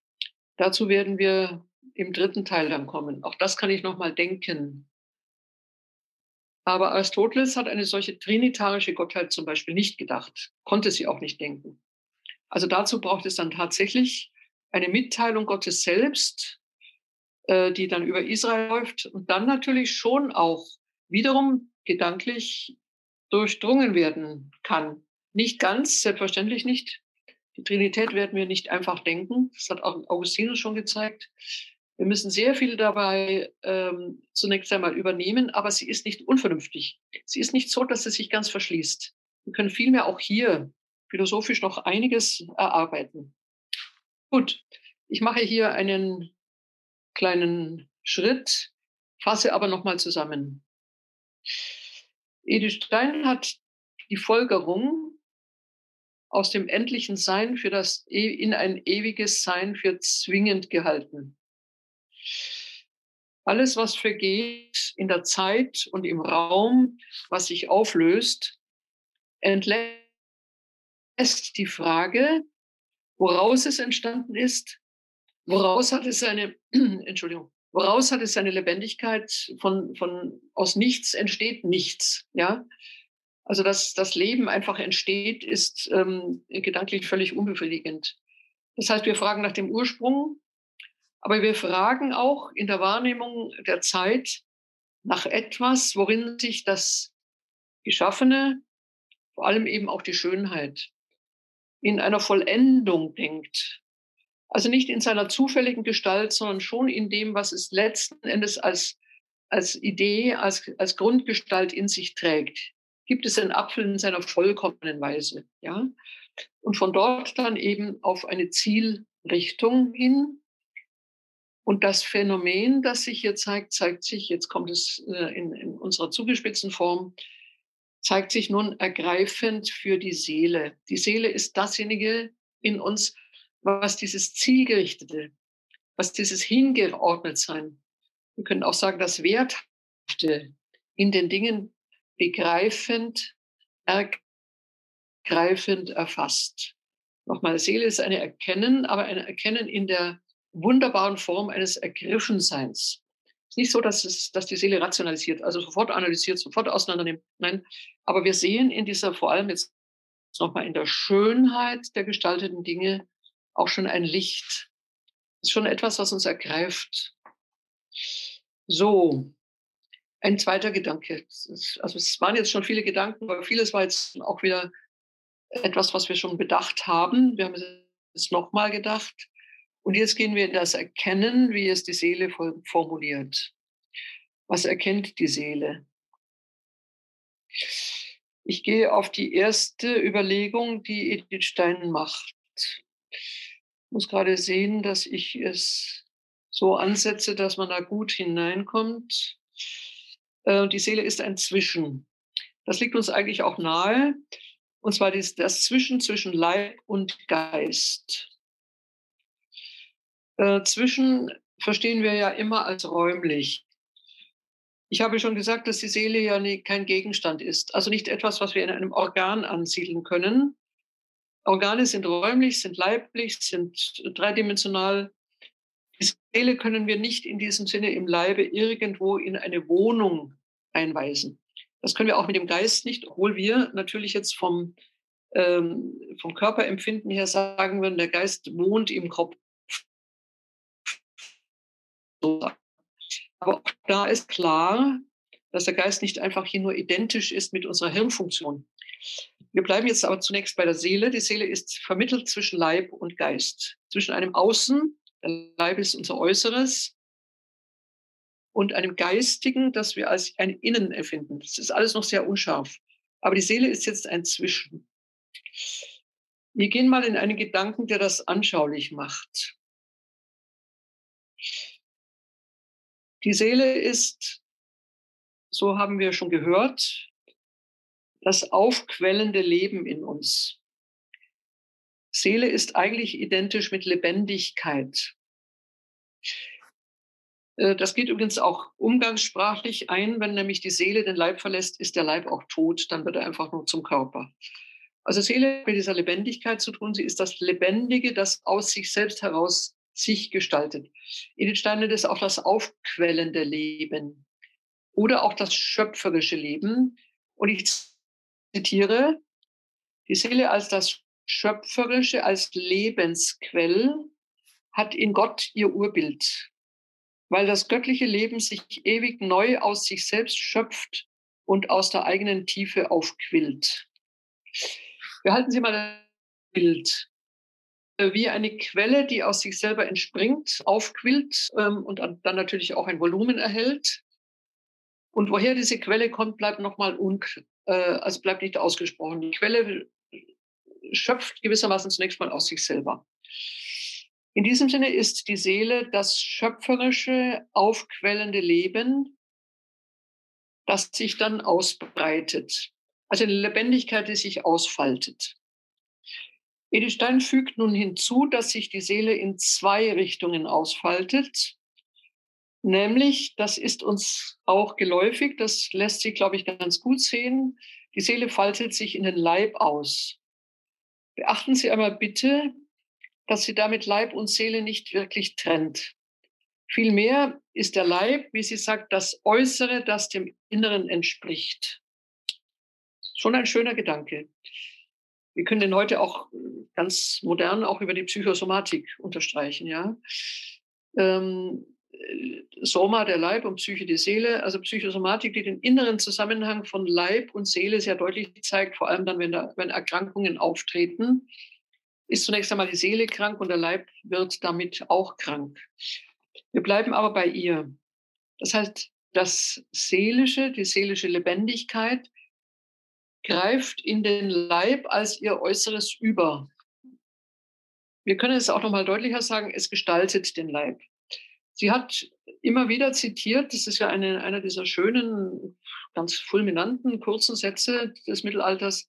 Dazu werden wir im dritten Teil dann kommen. Auch das kann ich nochmal denken. Aber Aristoteles hat eine solche trinitarische Gottheit zum Beispiel nicht gedacht, konnte sie auch nicht denken. Also dazu braucht es dann tatsächlich eine Mitteilung Gottes selbst, äh, die dann über Israel läuft und dann natürlich schon auch wiederum gedanklich durchdrungen werden kann. Nicht ganz, selbstverständlich nicht. Die Trinität werden wir nicht einfach denken. Das hat auch Augustinus schon gezeigt. Wir müssen sehr viel dabei ähm, zunächst einmal übernehmen, aber sie ist nicht unvernünftig. Sie ist nicht so, dass sie sich ganz verschließt. Wir können vielmehr auch hier philosophisch noch einiges erarbeiten. Gut, ich mache hier einen kleinen Schritt, fasse aber nochmal zusammen. Edith Stein hat die Folgerung aus dem endlichen Sein für das e, in ein ewiges Sein für zwingend gehalten. Alles, was vergeht in der Zeit und im Raum, was sich auflöst, entlässt die Frage, woraus es entstanden ist, woraus hat es seine, Entschuldigung, woraus hat es seine Lebendigkeit, von, von, aus nichts entsteht nichts, ja. Also, dass das Leben einfach entsteht, ist ähm, gedanklich völlig unbefriedigend. Das heißt, wir fragen nach dem Ursprung, aber wir fragen auch in der Wahrnehmung der Zeit nach etwas, worin sich das Geschaffene, vor allem eben auch die Schönheit, in einer Vollendung denkt. Also nicht in seiner zufälligen Gestalt, sondern schon in dem, was es letzten Endes als, als Idee, als, als Grundgestalt in sich trägt. gibt es den Apfel in seiner vollkommenen Weise. Ja? Und von dort dann eben auf eine Zielrichtung hin. Und das Phänomen, das sich hier zeigt, zeigt sich, jetzt kommt es äh, in, in unserer zugespitzten Form, zeigt sich nun ergreifend für die Seele. Die Seele ist dasjenige in uns, was dieses Zielgerichtete, was dieses Hingeordnetsein, wir können auch sagen, das Werthafte in den Dingen begreifend, ergreifend erfasst. Nochmal, Seele ist eine Erkennen, aber ein Erkennen in der wunderbaren Form eines Ergriffenseins. Es ist nicht so, dass, es, dass die Seele rationalisiert, also sofort analysiert, sofort auseinandernimmt. Nein, aber wir sehen in dieser, vor allem jetzt nochmal in der Schönheit der gestalteten Dinge, auch schon ein Licht. Das ist schon etwas, was uns ergreift. So, ein zweiter Gedanke. Also es waren jetzt schon viele Gedanken, aber vieles war jetzt auch wieder etwas, was wir schon bedacht haben. Wir haben es nochmal gedacht. Und jetzt gehen wir in das Erkennen, wie es die Seele formuliert. Was erkennt die Seele? Ich gehe auf die erste Überlegung, die Edith Stein macht. Ich muss gerade sehen, dass ich es so ansetze, dass man da gut hineinkommt. Äh, die Seele ist ein Zwischen. Das liegt uns eigentlich auch nahe. Und zwar das, das Zwischen zwischen Leib und Geist. Äh, zwischen verstehen wir ja immer als räumlich. Ich habe schon gesagt, dass die Seele ja nie, kein Gegenstand ist, also nicht etwas, was wir in einem Organ ansiedeln können. Organe sind räumlich, sind leiblich, sind dreidimensional. Die Seele können wir nicht in diesem Sinne im Leibe irgendwo in eine Wohnung einweisen. Das können wir auch mit dem Geist nicht, obwohl wir natürlich jetzt vom, ähm, vom Körperempfinden her sagen würden, der Geist wohnt im Kopf. Aber auch da ist klar, dass der Geist nicht einfach hier nur identisch ist mit unserer Hirnfunktion. Wir bleiben jetzt aber zunächst bei der Seele. Die Seele ist vermittelt zwischen Leib und Geist, zwischen einem Außen, der Leib ist unser Äußeres, und einem Geistigen, das wir als ein Innen empfinden. Das ist alles noch sehr unscharf. Aber die Seele ist jetzt ein Zwischen. Wir gehen mal in einen Gedanken, der das anschaulich macht. Die Seele ist, so haben wir schon gehört, das aufquellende Leben in uns. Seele ist eigentlich identisch mit Lebendigkeit. Äh, das geht übrigens auch umgangssprachlich ein, wenn nämlich die Seele den Leib verlässt, ist der Leib auch tot, dann wird er einfach nur zum Körper. Also Seele mit dieser Lebendigkeit zu tun, sie ist das Lebendige, das aus sich selbst heraus sich gestaltet. Edith Stein nennt es auch das aufquellende Leben oder auch das schöpferische Leben. Und ich zitiere, die Seele als das Schöpferische, als Lebensquell hat in Gott ihr Urbild weil das göttliche Leben sich ewig neu aus sich selbst schöpft und aus der eigenen Tiefe aufquillt. Behalten Sie mal das Bild. Äh, wie eine Quelle, die aus sich selber entspringt, aufquillt ähm, und dann natürlich auch ein Volumen erhält. Und woher diese Quelle kommt, bleibt nochmal unklar, äh, also bleibt nicht ausgesprochen. Die Quelle schöpft gewissermaßen zunächst mal aus sich selber. In diesem Sinne ist die Seele das schöpferische, aufquellende Leben, das sich dann ausbreitet. Also eine Lebendigkeit, die sich ausfaltet. Edith Stein fügt nun hinzu, dass sich die Seele in zwei Richtungen ausfaltet. Nämlich, das ist uns auch geläufig, das lässt sich, glaube ich, ganz gut sehen. Die Seele faltet sich in den Leib aus. Beachten Sie einmal bitte, dass sie damit Leib und Seele nicht wirklich trennt. Vielmehr ist der Leib, wie sie sagt, das Äußere, das dem Inneren entspricht. Schon ein schöner Gedanke. Wir können den heute auch ganz modern auch über die Psychosomatik unterstreichen, ja. Ähm, Soma, der Leib und Psyche, die Seele. Also Psychosomatik, die den inneren Zusammenhang von Leib und Seele sehr deutlich zeigt, vor allem dann, wenn, da, wenn Erkrankungen auftreten ist zunächst einmal die Seele krank und der Leib wird damit auch krank. Wir bleiben aber bei ihr. Das heißt, das Seelische, die seelische Lebendigkeit greift in den Leib als ihr äußeres Über. Wir können es auch noch mal deutlicher sagen, es gestaltet den Leib. Sie hat immer wieder zitiert, das ist ja eine, einer dieser schönen, ganz fulminanten, kurzen Sätze des Mittelalters,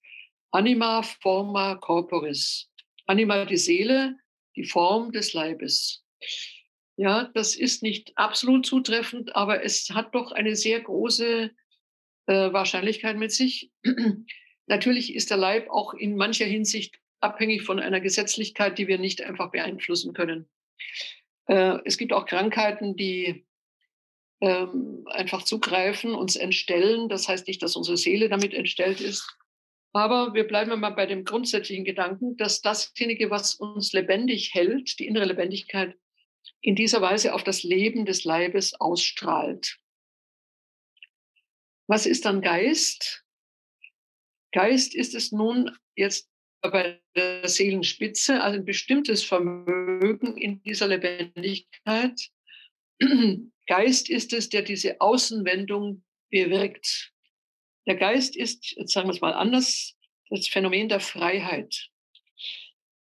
Anima forma corporis. Anima die Seele, die Form des Leibes. Ja, das ist nicht absolut zutreffend, aber es hat doch eine sehr große äh, Wahrscheinlichkeit mit sich. Natürlich ist der Leib auch in mancher Hinsicht abhängig von einer Gesetzlichkeit, die wir nicht einfach beeinflussen können. Äh, es gibt auch Krankheiten, die ähm, einfach zugreifen, uns entstellen. Das heißt nicht, dass unsere Seele damit entstellt ist. Aber wir bleiben mal bei dem grundsätzlichen Gedanken, dass dasjenige, was uns lebendig hält, die innere Lebendigkeit, in dieser Weise auf das Leben des Leibes ausstrahlt. Was ist dann Geist? Geist ist es nun jetzt bei der Seelenspitze, also ein bestimmtes Vermögen in dieser Lebendigkeit. Geist ist es, der diese Außenwendung bewirkt. Der Geist ist, jetzt sagen wir es mal anders, das Phänomen der Freiheit.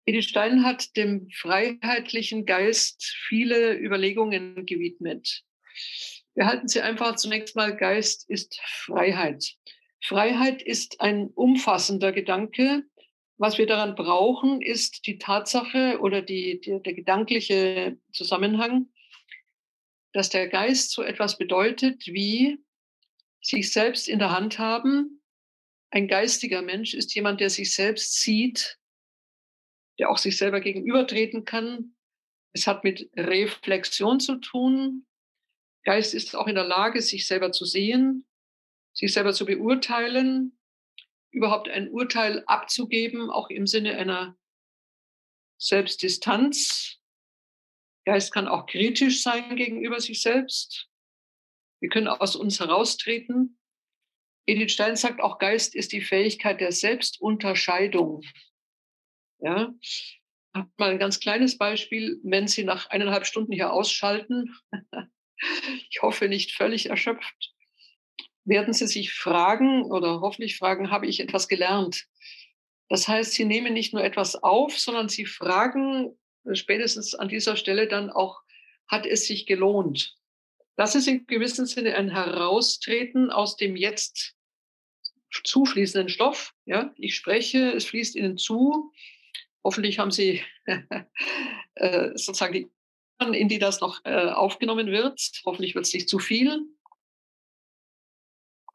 Edith Stein hat dem freiheitlichen Geist viele Überlegungen gewidmet. Wir halten sie einfach zunächst mal, Geist ist Freiheit. Freiheit ist ein umfassender Gedanke. Was wir daran brauchen, ist die Tatsache oder die, die, der gedankliche Zusammenhang, dass der Geist so etwas bedeutet wie sich selbst in der Hand haben. Ein geistiger Mensch ist jemand, der sich selbst sieht, der auch sich selber gegenübertreten kann. Es hat mit Reflexion zu tun. Geist ist auch in der Lage, sich selber zu sehen, sich selber zu beurteilen, überhaupt ein Urteil abzugeben, auch im Sinne einer Selbstdistanz. Geist kann auch kritisch sein gegenüber sich selbst. Wir können aus uns heraustreten. Edith Stein sagt auch, Geist ist die Fähigkeit der Selbstunterscheidung. Ja, mal ein ganz kleines Beispiel, wenn Sie nach eineinhalb Stunden hier ausschalten, ich hoffe nicht völlig erschöpft, werden Sie sich fragen oder hoffentlich fragen, habe ich etwas gelernt? Das heißt, Sie nehmen nicht nur etwas auf, sondern Sie fragen spätestens an dieser Stelle dann auch, hat es sich gelohnt? Das ist in gewissem Sinne ein Heraustreten aus dem jetzt zufließenden Stoff. Ja, ich spreche, es fließt Ihnen zu. Hoffentlich haben Sie äh, sozusagen die in die das noch äh, aufgenommen wird. Hoffentlich wird es nicht zu viel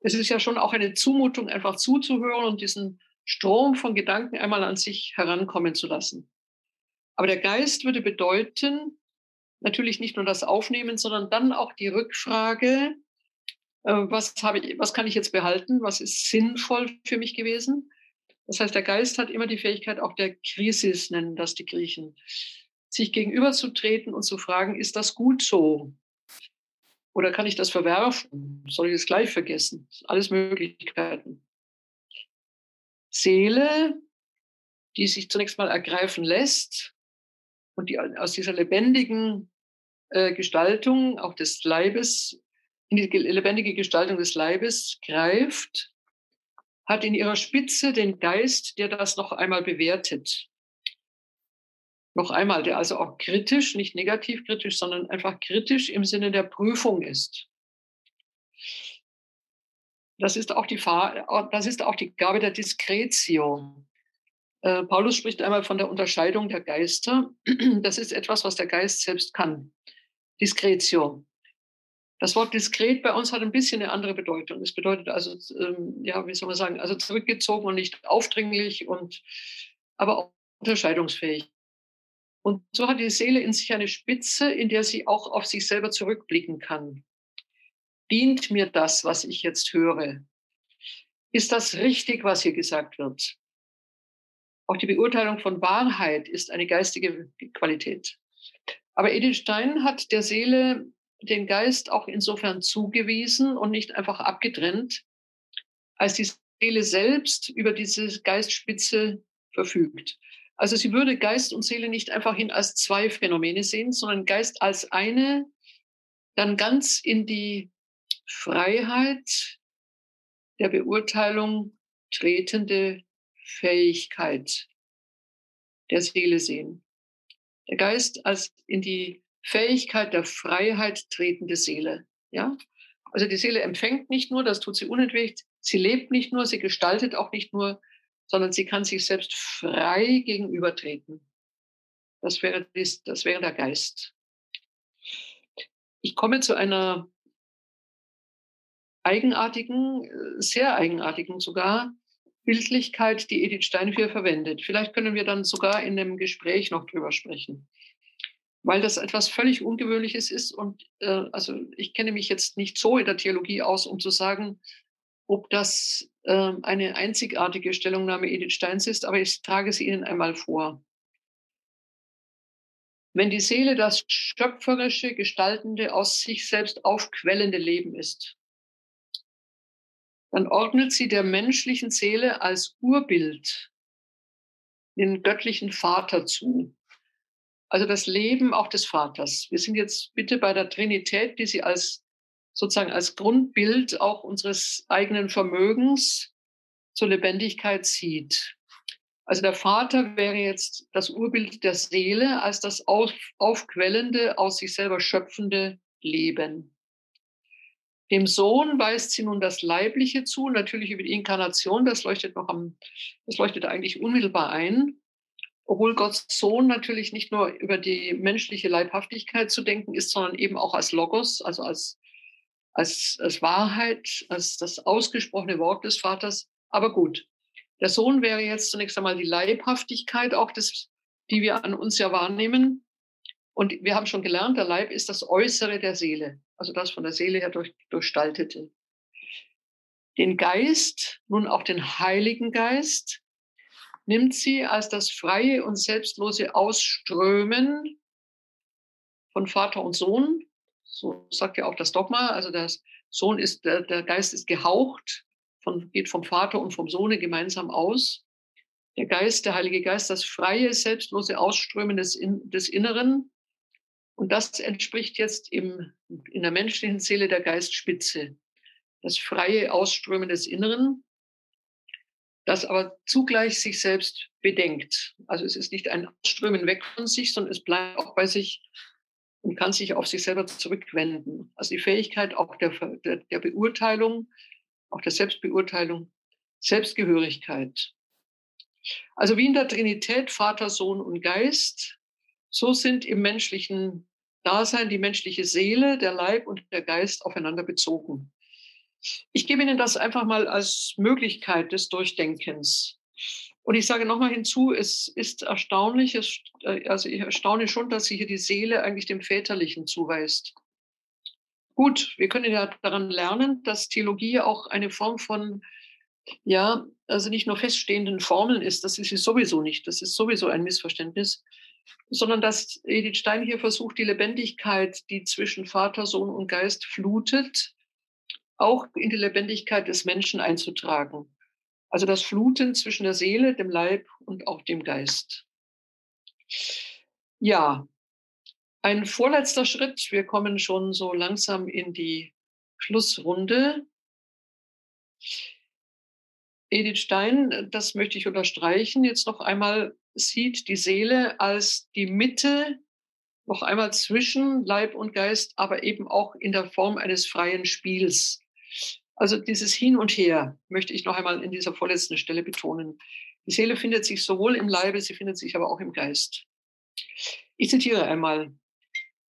es ist ja schon auch eine Zumutung, einfach zuzuhören und diesen Strom von Gedanken einmal an sich herankommen zu lassen. Aber der Geist würde bedeuten, natürlich nicht nur das Aufnehmen, sondern dann auch die Rückfrage, äh, was, habe ich, was kann ich jetzt behalten, was ist sinnvoll für mich gewesen. Das heißt, der Geist hat immer die Fähigkeit, auch der Krisis nennen das die Griechen, sich gegenüberzutreten und zu fragen, ist das gut so? Oder kann ich das verwerfen? Soll ich es gleich vergessen? Alles Möglichkeiten. Seele, die sich zunächst mal ergreifen lässt und die aus dieser lebendigen äh, Gestaltung auch des Leibes, in die lebendige Gestaltung des Leibes greift, hat in ihrer Spitze den Geist, der das noch einmal bewertet noch einmal, der also auch kritisch, nicht negativ kritisch, sondern einfach kritisch im Sinne der Prüfung ist. Das ist auch die, das ist auch die Gabe der Diskretio. Äh, Paulus spricht einmal von der Unterscheidung der Geister. Das ist etwas, was der Geist selbst kann. Diskretio. Das Wort diskret bei uns hat ein bisschen eine andere Bedeutung. Es bedeutet also, ähm, ja, wie soll man sagen, also zurückgezogen und nicht aufdringlich und aber auch unterscheidungsfähig. Und so hat die Seele in sich eine Spitze, in der sie auch auf sich selber zurückblicken kann. Dient mir das, was ich jetzt höre? Ist das richtig, was hier gesagt wird? Auch die Beurteilung von Wahrheit ist eine geistige Qualität. Aber Edith Stein hat der Seele den Geist auch insofern zugewiesen und nicht einfach abgetrennt, als die Seele selbst über diese Geistspitze verfügt. Also sie würde Geist und Seele nicht einfach hin als zwei Phänomene sehen, sondern Geist als eine, dann ganz in die Freiheit der Beurteilung tretende Fähigkeit der Seele sehen. Der Geist als in die Fähigkeit der Freiheit tretende Seele. Ja? Also die Seele empfängt nicht nur, das tut sie unentwegt, sie lebt nicht nur, sie gestaltet auch nicht nur, sondern sie kann sich selbst frei gegenübertreten. Das wäre, das, das wäre der Geist. Ich komme zu einer eigenartigen, sehr eigenartigen sogar Bildlichkeit, die Edith Steinfier verwendet. Vielleicht können wir dann sogar in einem Gespräch noch drüber sprechen weil das etwas völlig Ungewöhnliches ist. Und äh, also ich kenne mich jetzt nicht so in der Theologie aus, um zu sagen, ob das äh, eine einzigartige Stellungnahme Edith Steins ist, aber ich trage sie Ihnen einmal vor. Wenn die Seele das schöpferische, gestaltende, aus sich selbst aufquellende Leben ist, dann ordnet sie der menschlichen Seele als Urbild den göttlichen Vater zu. Also das Leben auch des Vaters. Wir sind jetzt bitte bei der Trinität, die sie als sozusagen als Grundbild auch unseres eigenen Vermögens zur Lebendigkeit sieht. Also der Vater wäre jetzt das Urbild der Seele als das auf, aufquellende, aus sich selber schöpfende Leben. Dem Sohn weist sie nun das Leibliche zu, natürlich über die Inkarnation, das leuchtet noch am, das leuchtet eigentlich unmittelbar ein obwohl Gottes Sohn natürlich nicht nur über die menschliche Leibhaftigkeit zu denken ist, sondern eben auch als Logos, also als, als, als Wahrheit, als das ausgesprochene Wort des Vaters. Aber gut, der Sohn wäre jetzt zunächst einmal die Leibhaftigkeit, auch das, die wir an uns ja wahrnehmen. Und wir haben schon gelernt, der Leib ist das Äußere der Seele, also das von der Seele her durch, durchstaltete. Den Geist, nun auch den Heiligen Geist, nimmt sie als das freie und selbstlose Ausströmen von Vater und Sohn. So sagt ja auch das Dogma. Also der Sohn ist, der, der Geist ist gehaucht, von, geht vom Vater und vom Sohne gemeinsam aus. Der Geist, der Heilige Geist, das freie, selbstlose Ausströmen des, in, des Inneren. Und das entspricht jetzt im, in der menschlichen Seele der Geistspitze. Das freie Ausströmen des Inneren das aber zugleich sich selbst bedenkt. Also es ist nicht ein Ausströmen weg von sich, sondern es bleibt auch bei sich und kann sich auf sich selber zurückwenden. Also die Fähigkeit auch der, der, der Beurteilung, auch der Selbstbeurteilung, Selbstgehörigkeit. Also wie in der Trinität Vater, Sohn und Geist, so sind im menschlichen Dasein die menschliche Seele, der Leib und der Geist aufeinander bezogen. Ich gebe Ihnen das einfach mal als Möglichkeit des Durchdenkens. Und ich sage nochmal hinzu, es ist erstaunlich, es, äh, also ich erstaune schon, dass sie hier die Seele eigentlich dem Väterlichen zuweist. Gut, wir können ja daran lernen, dass Theologie auch eine Form von, ja, also nicht nur feststehenden Formeln ist, das ist sie sowieso nicht, das ist sowieso ein Missverständnis, sondern dass Edith Stein hier versucht, die Lebendigkeit, die zwischen Vater, Sohn und Geist flutet, auch in die Lebendigkeit des Menschen einzutragen. Also das Fluten zwischen der Seele, dem Leib und auch dem Geist. Ja, ein vorletzter Schritt. Wir kommen schon so langsam in die Schlussrunde. Edith Stein, das möchte ich unterstreichen, jetzt noch einmal sieht die Seele als die Mitte noch einmal zwischen Leib und Geist, aber eben auch in der Form eines freien Spiels. Also dieses Hin und Her möchte ich noch einmal in dieser vorletzten Stelle betonen. Die Seele findet sich sowohl im Leibe, sie findet sich aber auch im Geist. Ich zitiere einmal.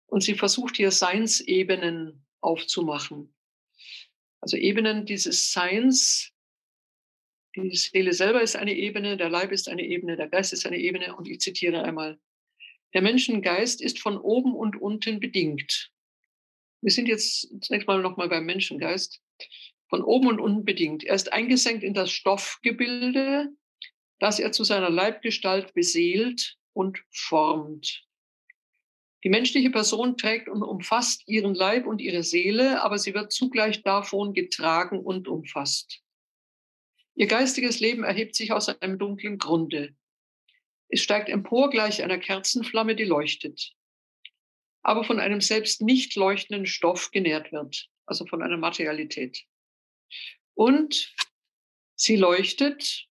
Und sie versucht hier Seinsebenen aufzumachen. Also Ebenen dieses Seins. Die Seele selber ist eine Ebene, der Leib ist eine Ebene, der Geist ist eine Ebene. Und ich zitiere einmal. Der Menschengeist ist von oben und unten bedingt. Wir sind jetzt zunächst mal nochmal beim Menschengeist von oben und unten bedingt. Er ist eingesenkt in das Stoffgebilde, das er zu seiner Leibgestalt beseelt und formt. Die menschliche Person trägt und umfasst ihren Leib und ihre Seele, aber sie wird zugleich davon getragen und umfasst. Ihr geistiges Leben erhebt sich aus einem dunklen Grunde. Es steigt empor gleich einer Kerzenflamme, die leuchtet, aber von einem selbst nicht leuchtenden Stoff genährt wird, also von einer Materialität. Und Sie leuchtet,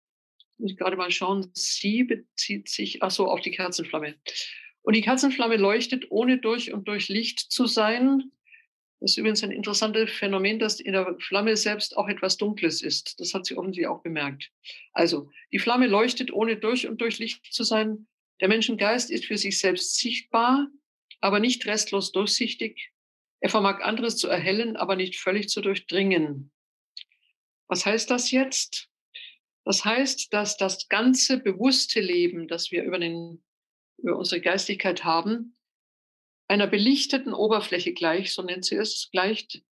muss ich gerade mal schauen, sie bezieht sich, ach so, auf die Kerzenflamme. Und die Kerzenflamme leuchtet, ohne durch und durch Licht zu sein. Das ist übrigens ein interessantes Phänomen, dass in der Flamme selbst auch etwas Dunkles ist. Das hat sie offensichtlich auch bemerkt. Also, die Flamme leuchtet, ohne durch und durch Licht zu sein. Der Menschengeist ist für sich selbst sichtbar, aber nicht restlos durchsichtig. Er vermag anderes zu erhellen, aber nicht völlig zu durchdringen. Was heißt das jetzt? Das heißt, dass das ganze bewusste Leben, das wir über, den, über unsere Geistigkeit haben, einer belichteten Oberfläche gleich, so nennt sie es, gleicht,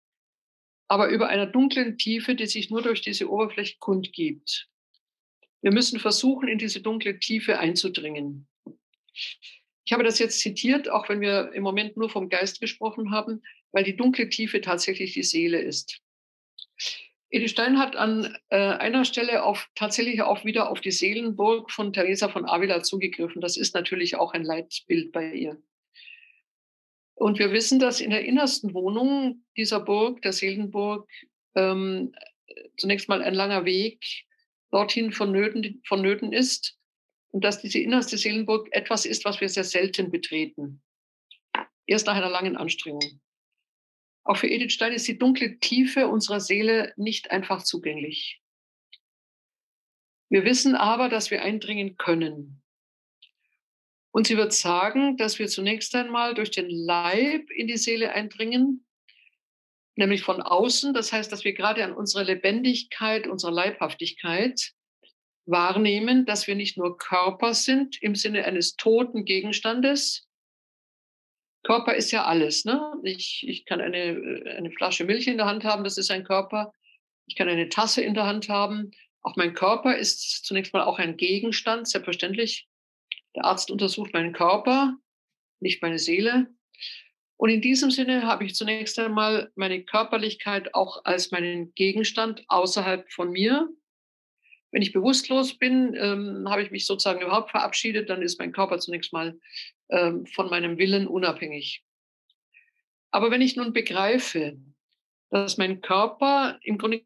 aber über einer dunklen Tiefe, die sich nur durch diese Oberfläche kundgibt. Wir müssen versuchen, in diese dunkle Tiefe einzudringen. Ich habe das jetzt zitiert, auch wenn wir im Moment nur vom Geist gesprochen haben, weil die dunkle Tiefe tatsächlich die Seele ist. Edith Stein hat an äh, einer Stelle auf, tatsächlich auch wieder auf die Seelenburg von Teresa von Avila zugegriffen. Das ist natürlich auch ein Leitbild bei ihr. Und wir wissen, dass in der innersten Wohnung dieser Burg, der Seelenburg, ähm, zunächst mal ein langer Weg dorthin vonnöten, vonnöten ist und dass diese innerste Seelenburg etwas ist, was wir sehr selten betreten. Erst nach einer langen Anstrengung. Auch für Edith Stein ist die dunkle Tiefe unserer Seele nicht einfach zugänglich. Wir wissen aber, dass wir eindringen können. Und sie wird sagen, dass wir zunächst einmal durch den Leib in die Seele eindringen, nämlich von außen. Das heißt, dass wir gerade an unserer Lebendigkeit, unserer Leibhaftigkeit wahrnehmen, dass wir nicht nur Körper sind im Sinne eines toten Gegenstandes, Körper ist ja alles. Ne? Ich, ich kann eine, eine Flasche Milch in der Hand haben, das ist ein Körper. Ich kann eine Tasse in der Hand haben. Auch mein Körper ist zunächst mal auch ein Gegenstand, selbstverständlich. Der Arzt untersucht meinen Körper, nicht meine Seele. Und in diesem Sinne habe ich zunächst einmal meine Körperlichkeit auch als meinen Gegenstand außerhalb von mir. Wenn ich bewusstlos bin, ähm, habe ich mich sozusagen überhaupt verabschiedet, dann ist mein Körper zunächst mal von meinem Willen unabhängig. Aber wenn ich nun begreife, dass mein Körper im Grunde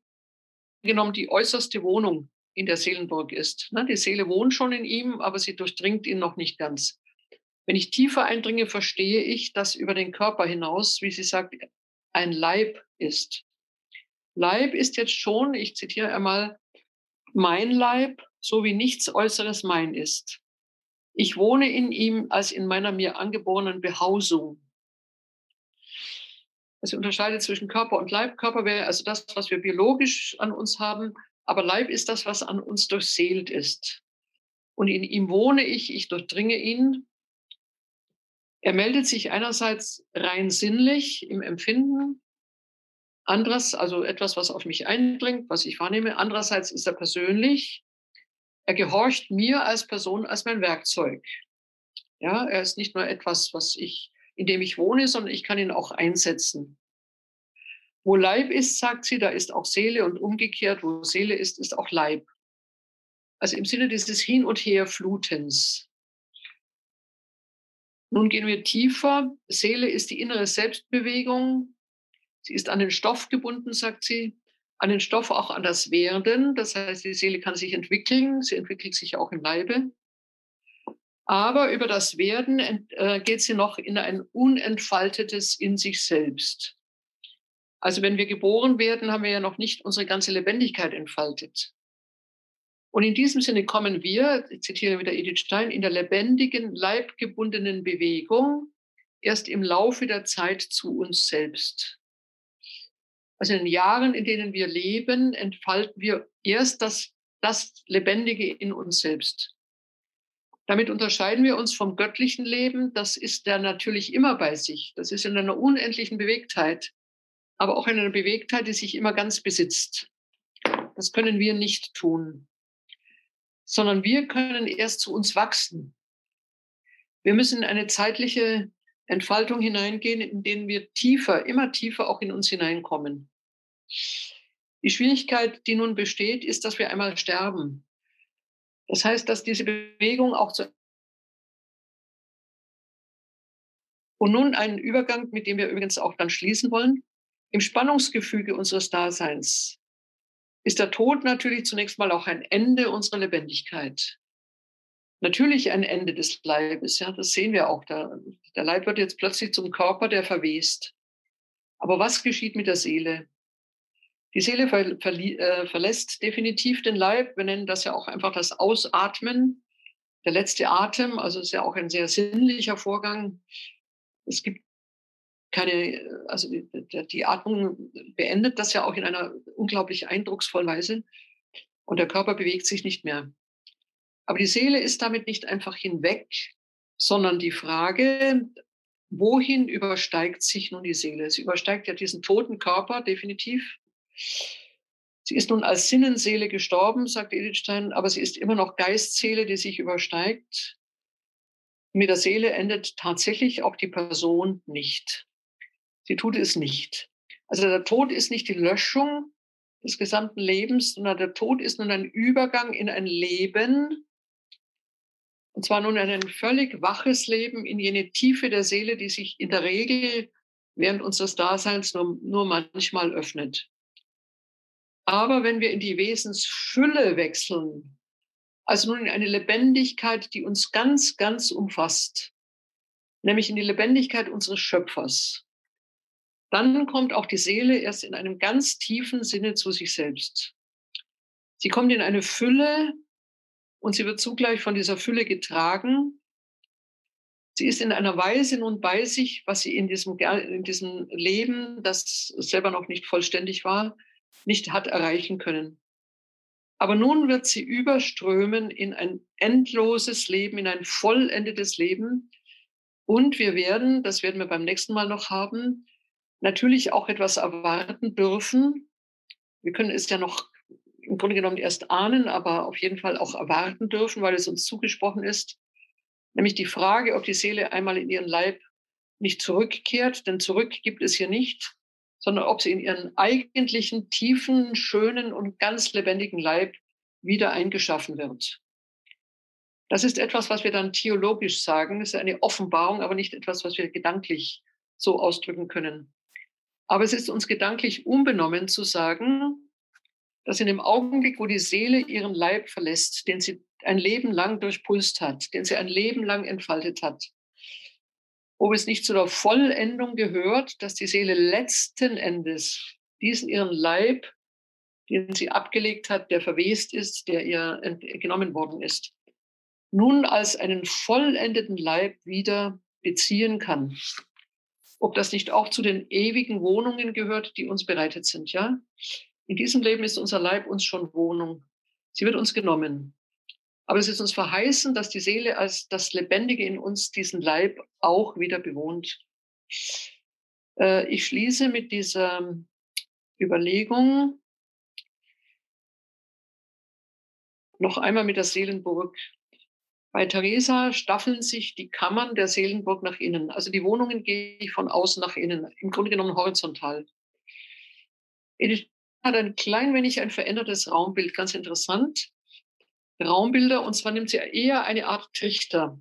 genommen die äußerste Wohnung in der Seelenburg ist. Ne? Die Seele wohnt schon in ihm, aber sie durchdringt ihn noch nicht ganz. Wenn ich tiefer eindringe, verstehe ich, dass über den Körper hinaus, wie sie sagt, ein Leib ist. Leib ist jetzt schon, ich zitiere einmal, mein Leib, so wie nichts Äußeres mein ist. Ich wohne in ihm als in meiner mir angeborenen Behausung. Also unterscheidet zwischen Körper und Leib. Körper wäre also das, was wir biologisch an uns haben, aber Leib ist das, was an uns durchseelt ist. Und in ihm wohne ich, ich durchdringe ihn. Er meldet sich einerseits rein sinnlich im Empfinden, anderes, also etwas, was auf mich eindringt, was ich wahrnehme. Andererseits ist er persönlich. Er gehorcht mir als Person, als mein Werkzeug. Ja, er ist nicht nur etwas, was ich, in dem ich wohne, sondern ich kann ihn auch einsetzen. Wo Leib ist, sagt sie, da ist auch Seele und umgekehrt, wo Seele ist, ist auch Leib. Also im Sinne dieses Hin- und Herflutens. Nun gehen wir tiefer. Seele ist die innere Selbstbewegung. Sie ist an den Stoff gebunden, sagt sie an den Stoff, auch an das Werden. Das heißt, die Seele kann sich entwickeln, sie entwickelt sich auch im Leibe. Aber über das Werden äh, geht sie noch in ein unentfaltetes in sich selbst. Also wenn wir geboren werden, haben wir ja noch nicht unsere ganze Lebendigkeit entfaltet. Und in diesem Sinne kommen wir, ich zitiere wieder Edith Stein, in der lebendigen, leibgebundenen Bewegung erst im Laufe der Zeit zu uns selbst. Also in den Jahren, in denen wir leben, entfalten wir erst das, das Lebendige in uns selbst. Damit unterscheiden wir uns vom göttlichen Leben. Das ist ja natürlich immer bei sich. Das ist in einer unendlichen Bewegtheit, aber auch in einer Bewegtheit, die sich immer ganz besitzt. Das können wir nicht tun, sondern wir können erst zu uns wachsen. Wir müssen in eine zeitliche Entfaltung hineingehen, in denen wir tiefer, immer tiefer auch in uns hineinkommen. Die Schwierigkeit, die nun besteht, ist, dass wir einmal sterben. Das heißt, dass diese Bewegung auch zu und nun einen Übergang, mit dem wir übrigens auch dann schließen wollen, im Spannungsgefüge unseres Daseins ist der Tod natürlich zunächst mal auch ein Ende unserer Lebendigkeit. Natürlich ein Ende des Leibes, ja, das sehen wir auch. Da, der Leib wird jetzt plötzlich zum Körper, der verwest. Aber was geschieht mit der Seele? Die Seele ver, ver, äh, verlässt definitiv den Leib. Wir nennen das ja auch einfach das Ausatmen, der letzte Atem. Also ist ja auch ein sehr sinnlicher Vorgang. Es gibt keine, also die, die Atmung beendet das ja auch in einer unglaublich eindrucksvollen Weise. Und der Körper bewegt sich nicht mehr. Aber die Seele ist damit nicht einfach hinweg, sondern die Frage, wohin übersteigt sich nun die Seele? Sie übersteigt ja diesen toten Körper definitiv. Sie ist nun als Sinnenseele gestorben, sagt Edith Stein, aber sie ist immer noch Geistseele, die sich übersteigt. Mit der Seele endet tatsächlich auch die Person nicht. Sie tut es nicht. Also der Tod ist nicht die Löschung des gesamten Lebens, sondern der Tod ist nun ein Übergang in ein Leben, und zwar nun ein völlig waches Leben in jene Tiefe der Seele, die sich in der Regel während unseres Daseins nur, nur manchmal öffnet. Aber wenn wir in die Wesensfülle wechseln, also nun in eine Lebendigkeit, die uns ganz, ganz umfasst, nämlich in die Lebendigkeit unseres Schöpfers, dann kommt auch die Seele erst in einem ganz tiefen Sinne zu sich selbst. Sie kommt in eine Fülle und sie wird zugleich von dieser Fülle getragen. Sie ist in einer Weise nun bei sich, was sie in diesem, in diesem Leben, das selber noch nicht vollständig war, nicht hat erreichen können. Aber nun wird sie überströmen in ein endloses Leben, in ein vollendetes Leben. Und wir werden, das werden wir beim nächsten Mal noch haben, natürlich auch etwas erwarten dürfen. Wir können es ja noch im Grunde genommen erst ahnen, aber auf jeden Fall auch erwarten dürfen, weil es uns zugesprochen ist. Nämlich die Frage, ob die Seele einmal in ihren Leib nicht zurückkehrt, denn zurück gibt es hier nicht, sondern ob sie in ihren eigentlichen, tiefen, schönen und ganz lebendigen Leib wieder eingeschaffen wird. Das ist etwas, was wir dann theologisch sagen. Das ist eine Offenbarung, aber nicht etwas, was wir gedanklich so ausdrücken können. Aber es ist uns gedanklich unbenommen zu sagen, dass in dem Augenblick, wo die Seele ihren Leib verlässt, den sie ein Leben lang durchpulst hat, den sie ein Leben lang entfaltet hat, ob es nicht zu der Vollendung gehört, dass die Seele letzten Endes diesen ihren Leib, den sie abgelegt hat, der verwest ist, der ihr genommen worden ist, nun als einen vollendeten Leib wieder beziehen kann. Ob das nicht auch zu den ewigen Wohnungen gehört, die uns bereitet sind, ja? In diesem Leben ist unser Leib uns schon Wohnung. Sie wird uns genommen. Aber es ist uns verheißen, dass die Seele als das Lebendige in uns diesen Leib auch wieder bewohnt. Äh, ich schließe mit dieser Überlegung noch einmal mit der Seelenburg. Bei Theresa staffeln sich die Kammern der Seelenburg nach innen. Also die Wohnungen gehe ich von außen nach innen, im Grunde genommen horizontal. Edith hat ein klein wenig ein verändertes Raumbild, ganz interessant. Raumbilder, und zwar nimmt sie eher eine Art Trichter.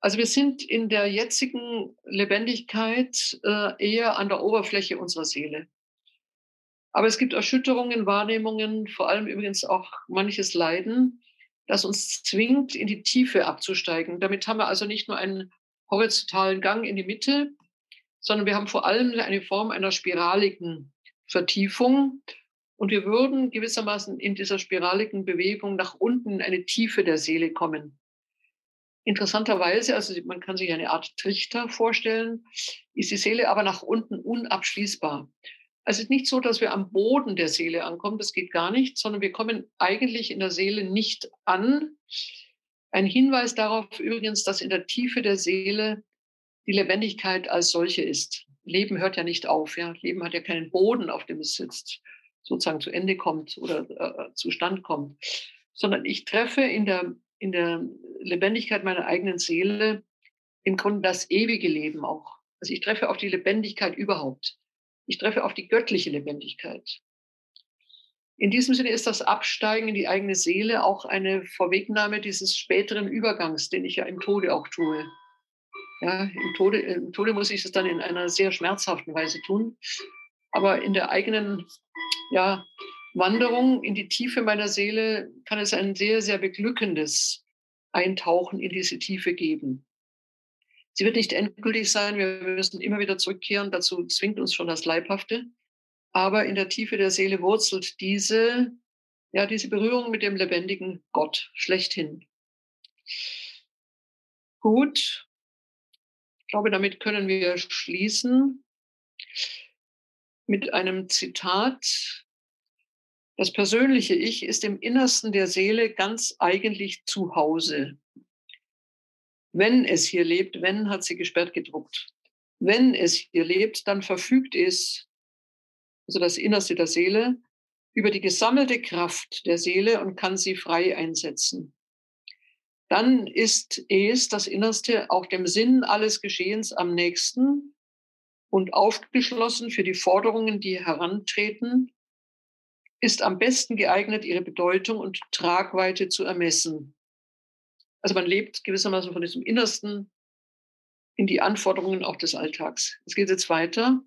Also wir sind in der jetzigen Lebendigkeit äh, eher an der Oberfläche unserer Seele. Aber es gibt Erschütterungen, Wahrnehmungen, vor allem übrigens auch manches Leiden, das uns zwingt, in die Tiefe abzusteigen. Damit haben wir also nicht nur einen horizontalen Gang in die Mitte, sondern wir haben vor allem eine Form einer spiraligen Vertiefung. Und wir würden gewissermaßen in dieser spiraligen Bewegung nach unten in eine Tiefe der Seele kommen. Interessanterweise, also man kann sich eine Art Trichter vorstellen, ist die Seele aber nach unten unabschließbar. Also es ist nicht so, dass wir am Boden der Seele ankommen, das geht gar nicht, sondern wir kommen eigentlich in der Seele nicht an. Ein Hinweis darauf übrigens, dass in der Tiefe der Seele die Lebendigkeit als solche ist. Leben hört ja nicht auf, ja. Leben hat ja keinen Boden, auf dem es sitzt sozusagen zu Ende kommt oder äh, zustand kommt, sondern ich treffe in der, in der Lebendigkeit meiner eigenen Seele im Grunde das ewige Leben auch. Also ich treffe auf die Lebendigkeit überhaupt. Ich treffe auf die göttliche Lebendigkeit. In diesem Sinne ist das Absteigen in die eigene Seele auch eine Vorwegnahme dieses späteren Übergangs, den ich ja im Tode auch tue. Ja, im Tode, im Tode muss ich es dann in einer sehr schmerzhaften Weise tun. Aber in der eigenen ja, Wanderung in die Tiefe meiner Seele kann es ein sehr, sehr beglückendes Eintauchen in diese Tiefe geben. Sie wird nicht endgültig sein, wir müssen immer wieder zurückkehren, dazu zwingt uns schon das Leibhafte. Aber in der Tiefe der Seele wurzelt diese, ja, diese Berührung mit dem lebendigen Gott schlechthin. Gut. Ich glaube, damit können wir schließen mit einem Zitat. Das persönliche Ich ist im Innersten der Seele ganz eigentlich zu Hause. Wenn es hier lebt, wenn hat sie gesperrt gedruckt. Wenn es hier lebt, dann verfügt es, also das Innerste der Seele, über die gesammelte Kraft der Seele und kann sie frei einsetzen. Dann ist es, das Innerste, auch dem Sinn alles Geschehens am nächsten und aufgeschlossen für die Forderungen, die herantreten, ist am besten geeignet, ihre Bedeutung und Tragweite zu ermessen. Also man lebt gewissermaßen von diesem Innersten in die Anforderungen auch des Alltags. Es geht jetzt weiter.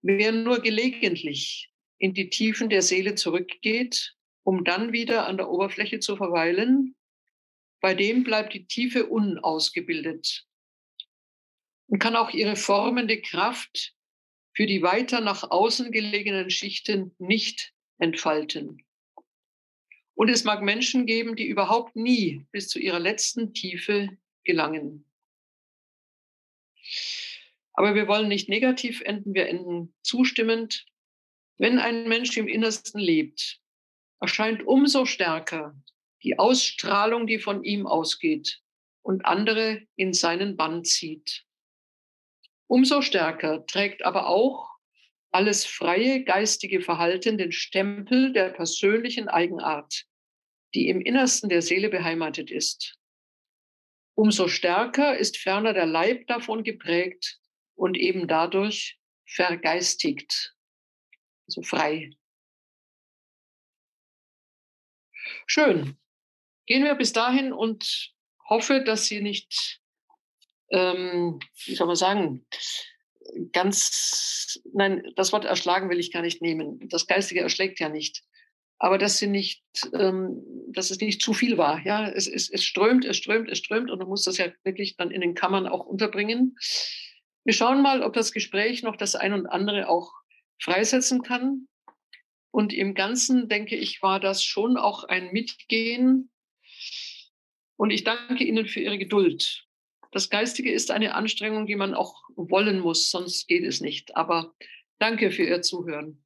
Wer nur gelegentlich in die Tiefen der Seele zurückgeht, um dann wieder an der Oberfläche zu verweilen, bei dem bleibt die Tiefe unausgebildet und kann auch ihre formende Kraft für die weiter nach außen gelegenen Schichten nicht entfalten. Und es mag Menschen geben, die überhaupt nie bis zu ihrer letzten Tiefe gelangen. Aber wir wollen nicht negativ enden, wir enden zustimmend. Wenn ein Mensch im Innersten lebt, erscheint umso stärker die Ausstrahlung, die von ihm ausgeht und andere in seinen Bann zieht. Umso stärker trägt aber auch alles freie geistige Verhalten den Stempel der persönlichen Eigenart, die im Innersten der Seele beheimatet ist. Umso stärker ist ferner der Leib davon geprägt und eben dadurch vergeistigt, also frei. Schön. Gehen wir bis dahin und hoffe, dass Sie nicht, ähm, wie soll man sagen, ganz, nein, das Wort erschlagen will ich gar nicht nehmen. Das Geistige erschlägt ja nicht. Aber dass sie nicht, ähm, dass es nicht zu viel war. Ja, es, es, es strömt, es strömt, es strömt und man muss das ja wirklich dann in den Kammern auch unterbringen. Wir schauen mal, ob das Gespräch noch das ein und andere auch freisetzen kann. Und im Ganzen, denke ich, war das schon auch ein Mitgehen und ich danke Ihnen für Ihre Geduld. Das Geistige ist eine Anstrengung, die man auch wollen muss, sonst geht es nicht. Aber danke für Ihr Zuhören.